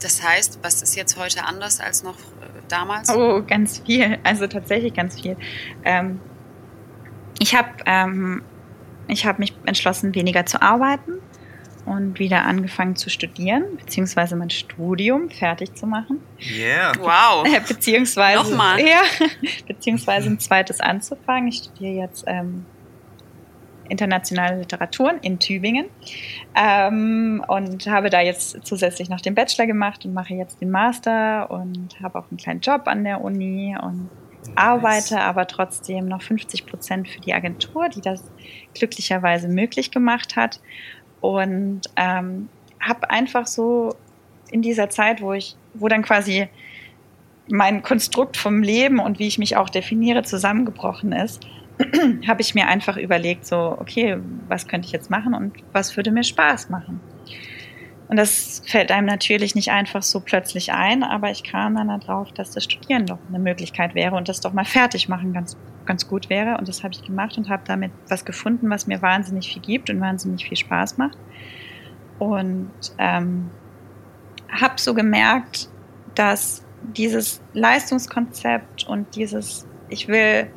Das heißt, was ist jetzt heute anders als noch äh, damals? Oh, ganz viel. Also tatsächlich ganz viel. Ähm, ich habe ähm, hab mich entschlossen, weniger zu arbeiten und wieder angefangen zu studieren, beziehungsweise mein Studium fertig zu machen. Yeah. Wow. beziehungsweise, Nochmal. Ja, beziehungsweise ein zweites anzufangen. Ich studiere jetzt ähm, internationale Literaturen in Tübingen. Ähm, und habe da jetzt zusätzlich noch den Bachelor gemacht und mache jetzt den Master und habe auch einen kleinen Job an der Uni und arbeite aber trotzdem noch 50 Prozent für die Agentur, die das glücklicherweise möglich gemacht hat. Und ähm, habe einfach so in dieser Zeit, wo ich, wo dann quasi mein Konstrukt vom Leben und wie ich mich auch definiere zusammengebrochen ist, habe ich mir einfach überlegt, so, okay, was könnte ich jetzt machen und was würde mir Spaß machen? Und das fällt einem natürlich nicht einfach so plötzlich ein, aber ich kam dann darauf, dass das Studieren doch eine Möglichkeit wäre und das doch mal fertig machen ganz, ganz gut wäre. Und das habe ich gemacht und habe damit was gefunden, was mir wahnsinnig viel gibt und wahnsinnig viel Spaß macht. Und ähm, habe so gemerkt, dass dieses Leistungskonzept und dieses, ich will,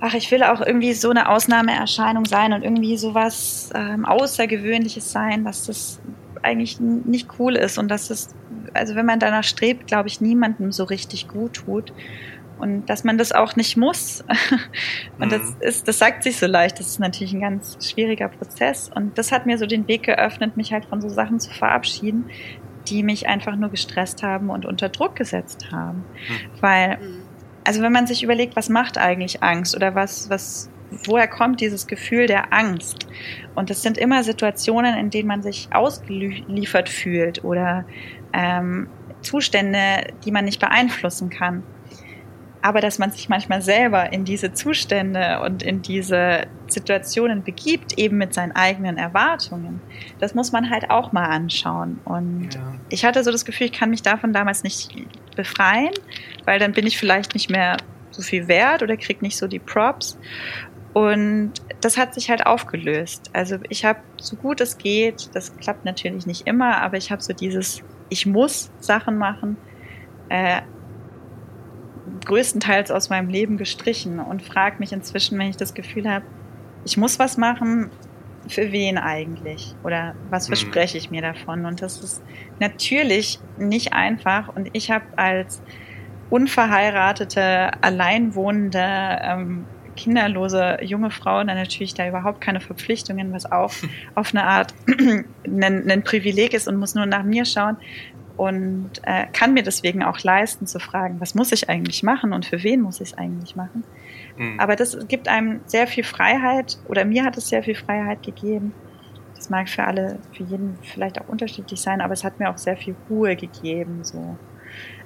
ach, ich will auch irgendwie so eine Ausnahmeerscheinung sein und irgendwie sowas ähm, Außergewöhnliches sein, dass das eigentlich nicht cool ist und dass es, also wenn man danach strebt, glaube ich, niemandem so richtig gut tut und dass man das auch nicht muss. Und mhm. das ist, das sagt sich so leicht. Das ist natürlich ein ganz schwieriger Prozess. Und das hat mir so den Weg geöffnet, mich halt von so Sachen zu verabschieden, die mich einfach nur gestresst haben und unter Druck gesetzt haben. Mhm. Weil, mhm. Also wenn man sich überlegt, was macht eigentlich Angst oder was, was, woher kommt dieses Gefühl der Angst? Und es sind immer Situationen, in denen man sich ausgeliefert fühlt oder ähm, Zustände, die man nicht beeinflussen kann. Aber dass man sich manchmal selber in diese Zustände und in diese Situationen begibt, eben mit seinen eigenen Erwartungen, das muss man halt auch mal anschauen. Und ja. ich hatte so das Gefühl, ich kann mich davon damals nicht befreien, weil dann bin ich vielleicht nicht mehr so viel wert oder krieg nicht so die Props. Und das hat sich halt aufgelöst. Also ich habe so gut es geht, das klappt natürlich nicht immer, aber ich habe so dieses, ich muss Sachen machen, äh, größtenteils aus meinem Leben gestrichen und frage mich inzwischen, wenn ich das Gefühl habe, ich muss was machen, für wen eigentlich? Oder was mhm. verspreche ich mir davon? Und das ist natürlich nicht einfach. Und ich habe als unverheiratete, alleinwohnende ähm, kinderlose junge Frau dann natürlich da überhaupt keine Verpflichtungen, was auch auf eine Art ein, ein Privileg ist und muss nur nach mir schauen und äh, kann mir deswegen auch leisten zu fragen, was muss ich eigentlich machen und für wen muss ich es eigentlich machen. Mhm. Aber das gibt einem sehr viel Freiheit oder mir hat es sehr viel Freiheit gegeben. Das mag für alle, für jeden vielleicht auch unterschiedlich sein, aber es hat mir auch sehr viel Ruhe gegeben. So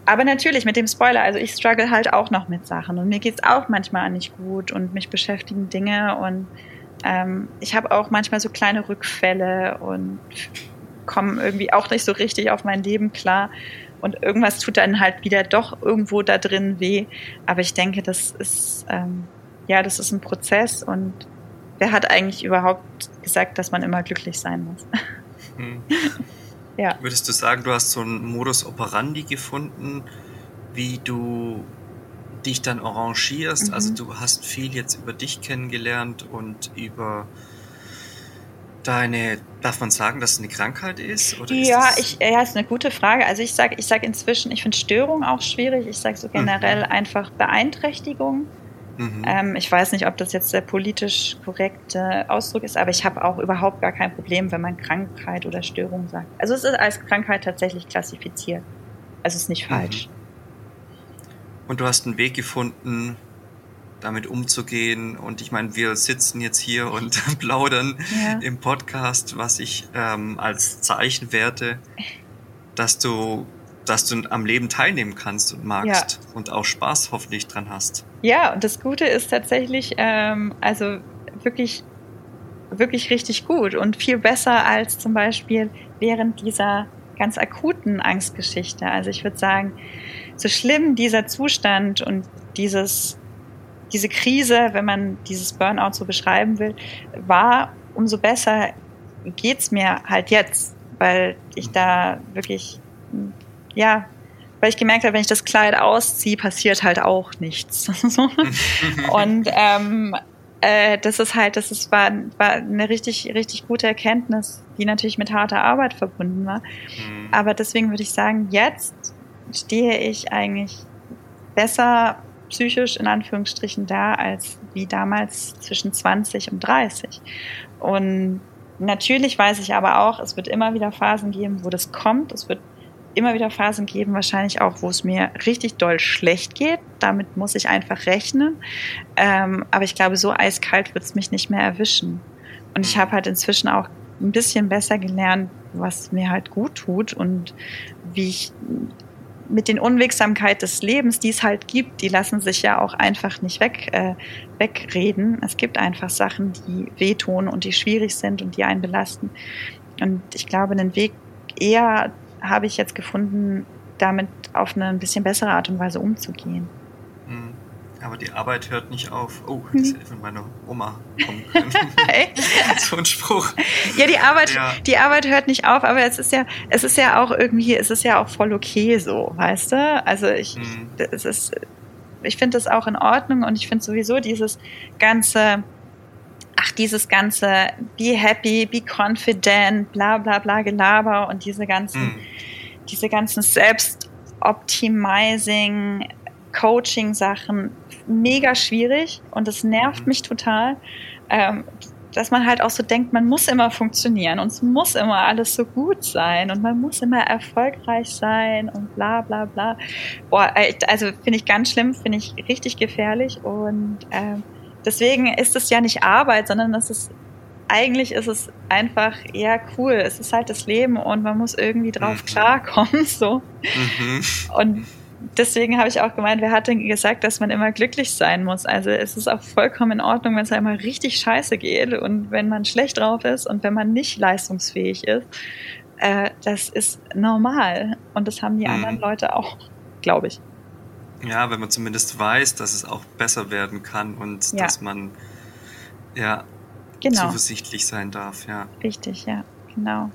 aber natürlich mit dem Spoiler, also ich struggle halt auch noch mit Sachen und mir geht's auch manchmal nicht gut und mich beschäftigen Dinge und ähm, ich habe auch manchmal so kleine Rückfälle und komme irgendwie auch nicht so richtig auf mein Leben klar und irgendwas tut dann halt wieder doch irgendwo da drin weh. Aber ich denke, das ist ähm, ja, das ist ein Prozess und wer hat eigentlich überhaupt gesagt, dass man immer glücklich sein muss? Hm. Ja. Würdest du sagen, du hast so einen Modus operandi gefunden, wie du dich dann arrangierst? Mhm. Also du hast viel jetzt über dich kennengelernt und über deine, darf man sagen, dass es eine Krankheit ist? Oder ja, ist ich, ja, ist eine gute Frage. Also ich sage ich sag inzwischen, ich finde Störung auch schwierig. Ich sage so generell mhm. einfach Beeinträchtigung. Mhm. Ähm, ich weiß nicht, ob das jetzt der politisch korrekte Ausdruck ist, aber ich habe auch überhaupt gar kein Problem, wenn man Krankheit oder Störung sagt. Also es ist als Krankheit tatsächlich klassifiziert. Also es ist nicht mhm. falsch. Mhm. Und du hast einen Weg gefunden, damit umzugehen. Und ich meine, wir sitzen jetzt hier und plaudern ja. im Podcast, was ich ähm, als Zeichen werte, dass du, dass du am Leben teilnehmen kannst und magst ja. und auch Spaß hoffentlich dran hast. Ja, und das Gute ist tatsächlich, ähm, also wirklich, wirklich richtig gut und viel besser als zum Beispiel während dieser ganz akuten Angstgeschichte. Also ich würde sagen, so schlimm dieser Zustand und dieses diese Krise, wenn man dieses Burnout so beschreiben will, war, umso besser geht's mir halt jetzt, weil ich da wirklich, ja, weil ich gemerkt habe, wenn ich das Kleid ausziehe, passiert halt auch nichts. und ähm, äh, das ist halt, das ist, war, war eine richtig, richtig gute Erkenntnis, die natürlich mit harter Arbeit verbunden war. Mhm. Aber deswegen würde ich sagen, jetzt stehe ich eigentlich besser psychisch in Anführungsstrichen da als wie damals zwischen 20 und 30. Und natürlich weiß ich aber auch, es wird immer wieder Phasen geben, wo das kommt. Es wird immer wieder Phasen geben, wahrscheinlich auch, wo es mir richtig doll schlecht geht. Damit muss ich einfach rechnen. Ähm, aber ich glaube, so eiskalt wird es mich nicht mehr erwischen. Und ich habe halt inzwischen auch ein bisschen besser gelernt, was mir halt gut tut und wie ich mit den Unwegsamkeit des Lebens, die es halt gibt, die lassen sich ja auch einfach nicht weg, äh, wegreden. Es gibt einfach Sachen, die wehtun und die schwierig sind und die einen belasten. Und ich glaube, einen Weg eher habe ich jetzt gefunden, damit auf eine ein bisschen bessere Art und Weise umzugehen. Aber die Arbeit hört nicht auf. Oh, das hätte von meiner Oma kommen können. so ein Spruch. Ja, die Arbeit, ja. die Arbeit hört nicht auf, aber es ist ja, es ist ja auch irgendwie, es ist ja auch voll okay so, weißt du? Also ich, mhm. es ist, ich finde das auch in Ordnung und ich finde sowieso dieses ganze, ach, dieses ganze be happy, be confident, bla bla bla Gelaber und diese ganzen, mhm. diese ganzen Selbstoptimizing Coaching-Sachen mega schwierig und das nervt mhm. mich total, ähm, dass man halt auch so denkt, man muss immer funktionieren und es muss immer alles so gut sein und man muss immer erfolgreich sein und bla bla bla. Boah, also finde ich ganz schlimm, finde ich richtig gefährlich und ähm, deswegen ist es ja nicht Arbeit, sondern das ist eigentlich ist es einfach eher cool. Es ist halt das Leben und man muss irgendwie drauf mhm. klarkommen. So. Mhm. Und deswegen habe ich auch gemeint, wer hat denn gesagt, dass man immer glücklich sein muss? Also es ist auch vollkommen in Ordnung, wenn es einmal richtig scheiße geht und wenn man schlecht drauf ist und wenn man nicht leistungsfähig ist. Äh, das ist normal und das haben die mhm. anderen Leute auch, glaube ich. Ja, wenn man zumindest weiß, dass es auch besser werden kann und ja. dass man ja genau. zuversichtlich sein darf, ja. Richtig, ja, genau.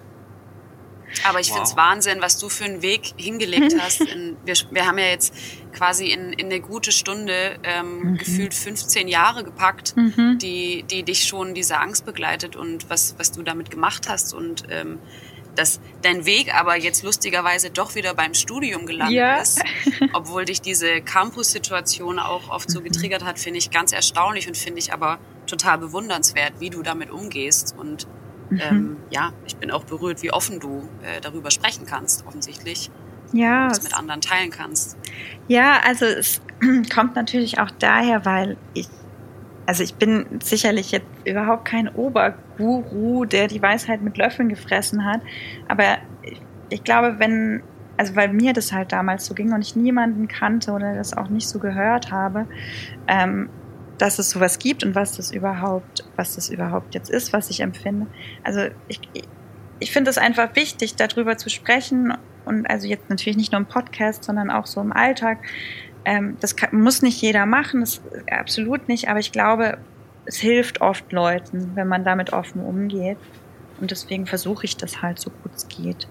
Aber ich wow. finde es Wahnsinn, was du für einen Weg hingelegt hast. In, wir, wir haben ja jetzt quasi in, in eine gute Stunde ähm, mhm. gefühlt 15 Jahre gepackt, mhm. die, die dich schon diese Angst begleitet und was, was du damit gemacht hast und ähm, dass dein Weg aber jetzt lustigerweise doch wieder beim Studium gelandet ja. ist, obwohl dich diese Campus-Situation auch oft so mhm. getriggert hat, finde ich ganz erstaunlich und finde ich aber total bewundernswert, wie du damit umgehst und Mhm. Ähm, ja, ich bin auch berührt, wie offen du äh, darüber sprechen kannst, offensichtlich. Ja. Und es mit anderen teilen kannst. Ja, also es kommt natürlich auch daher, weil ich, also ich bin sicherlich jetzt überhaupt kein Oberguru, der die Weisheit mit Löffeln gefressen hat, aber ich, ich glaube, wenn, also weil mir das halt damals so ging und ich niemanden kannte oder das auch nicht so gehört habe, ähm, dass es sowas gibt und was das überhaupt, was das überhaupt jetzt ist, was ich empfinde. Also ich, ich finde es einfach wichtig, darüber zu sprechen und also jetzt natürlich nicht nur im Podcast, sondern auch so im Alltag. Ähm, das kann, muss nicht jeder machen, das absolut nicht, aber ich glaube, es hilft oft Leuten, wenn man damit offen umgeht. Und deswegen versuche ich das halt so gut es geht.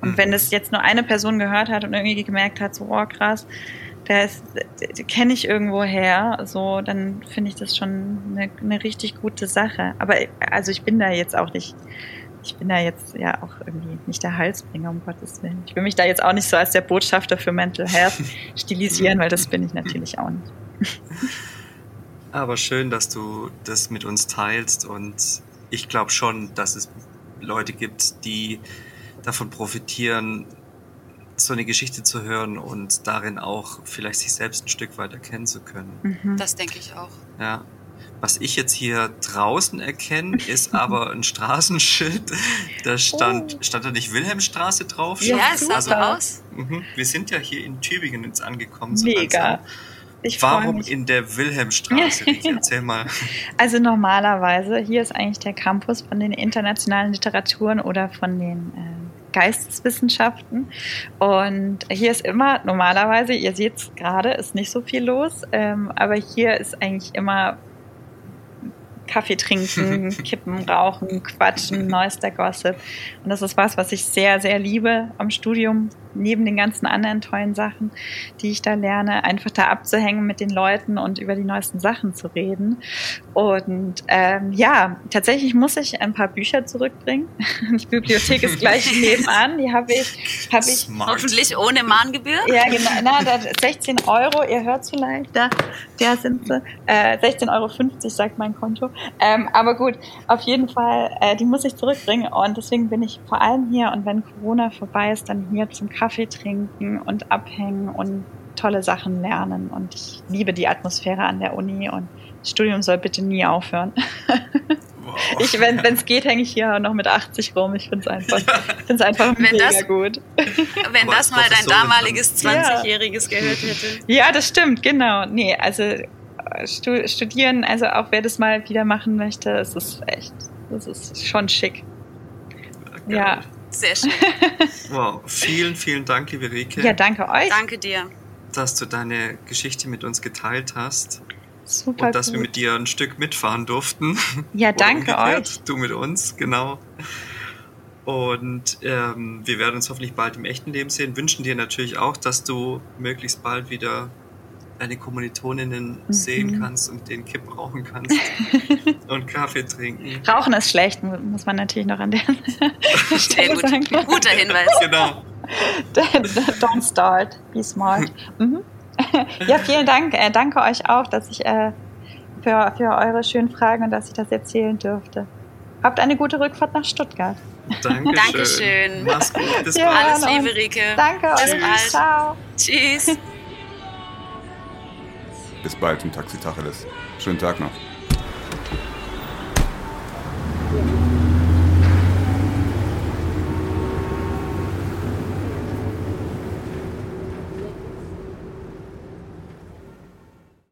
Und wenn das jetzt nur eine Person gehört hat und irgendwie gemerkt hat, so, oh krass, das kenne ich irgendwo her, so, dann finde ich das schon eine, eine richtig gute Sache. Aber also ich bin da jetzt auch nicht, ich bin da jetzt ja auch irgendwie nicht der Halsbringer, um Gottes Willen. Ich will mich da jetzt auch nicht so als der Botschafter für Mental Health stilisieren, weil das bin ich natürlich auch nicht. Aber schön, dass du das mit uns teilst und ich glaube schon, dass es Leute gibt, die davon profitieren, so eine Geschichte zu hören und darin auch vielleicht sich selbst ein Stück weit erkennen zu können. Mhm. Das denke ich auch. Ja. Was ich jetzt hier draußen erkenne, ist aber ein Straßenschild. Da stand, oh. stand da nicht Wilhelmstraße drauf? Ja, es sah so aus. Mhm. Wir sind ja hier in Tübingen jetzt angekommen. So Mega. Langsam. Ich Warum in der Wilhelmstraße? Erzähl mal. Also normalerweise, hier ist eigentlich der Campus von den internationalen Literaturen oder von den äh, Geisteswissenschaften. Und hier ist immer, normalerweise, ihr seht es gerade, ist nicht so viel los, ähm, aber hier ist eigentlich immer Kaffee trinken, kippen, rauchen, quatschen, neuester Gossip. Und das ist was, was ich sehr, sehr liebe am Studium, neben den ganzen anderen tollen Sachen, die ich da lerne, einfach da abzuhängen mit den Leuten und über die neuesten Sachen zu reden. Und ähm, ja, tatsächlich muss ich ein paar Bücher zurückbringen. Die Bibliothek ist gleich nebenan. Die habe ich, hab ich hoffentlich ohne Mahngebühr. Ja, genau. Na, da 16 Euro. Ihr hört vielleicht, da, der sind sie. Äh, 16,50 Euro sagt mein Konto. Ähm, aber gut, auf jeden Fall, äh, die muss ich zurückbringen. Und deswegen bin ich vor allem hier. Und wenn Corona vorbei ist, dann hier zum Kaffee trinken und abhängen und tolle Sachen lernen. Und ich liebe die Atmosphäre an der Uni und das Studium soll bitte nie aufhören. Wow. Ich, wenn es geht, hänge ich hier noch mit 80 rum. Ich finde es einfach, ja. einfach wenn mega das, gut. Wenn das mal dein damaliges 20-jähriges ja. gehört hätte. Ja, das stimmt, genau. Nee, also äh, studieren, also auch wer das mal wieder machen möchte, es ist echt, das ist schon schick. Ja. ja. Sehr schön. Wow, vielen, vielen Dank, liebe Rike. Ja, danke euch. Danke dir. Dass du deine Geschichte mit uns geteilt hast. Super. Und dass gut. wir mit dir ein Stück mitfahren durften. Ja, danke euch. Du mit uns, genau. Und ähm, wir werden uns hoffentlich bald im echten Leben sehen. Wünschen dir natürlich auch, dass du möglichst bald wieder deine Kommilitoninnen mhm. sehen kannst und den Kipp rauchen kannst und Kaffee trinken. Rauchen ist schlecht, muss man natürlich noch an der Stelle gut. sagen. Guter Hinweis. Genau. Don't start, be smart. Mhm. Ja, vielen Dank. Äh, danke euch auch, dass ich äh, für, für eure schönen Fragen und dass ich das erzählen durfte. Habt eine gute Rückfahrt nach Stuttgart. Dankeschön. Dankeschön. Mach's gut. Bis ja, bald. Alles Liebe, Rike. Danke Bis euch. Bald. Ciao. Tschüss. Bis bald im Taxi Tacheles. Schönen Tag noch.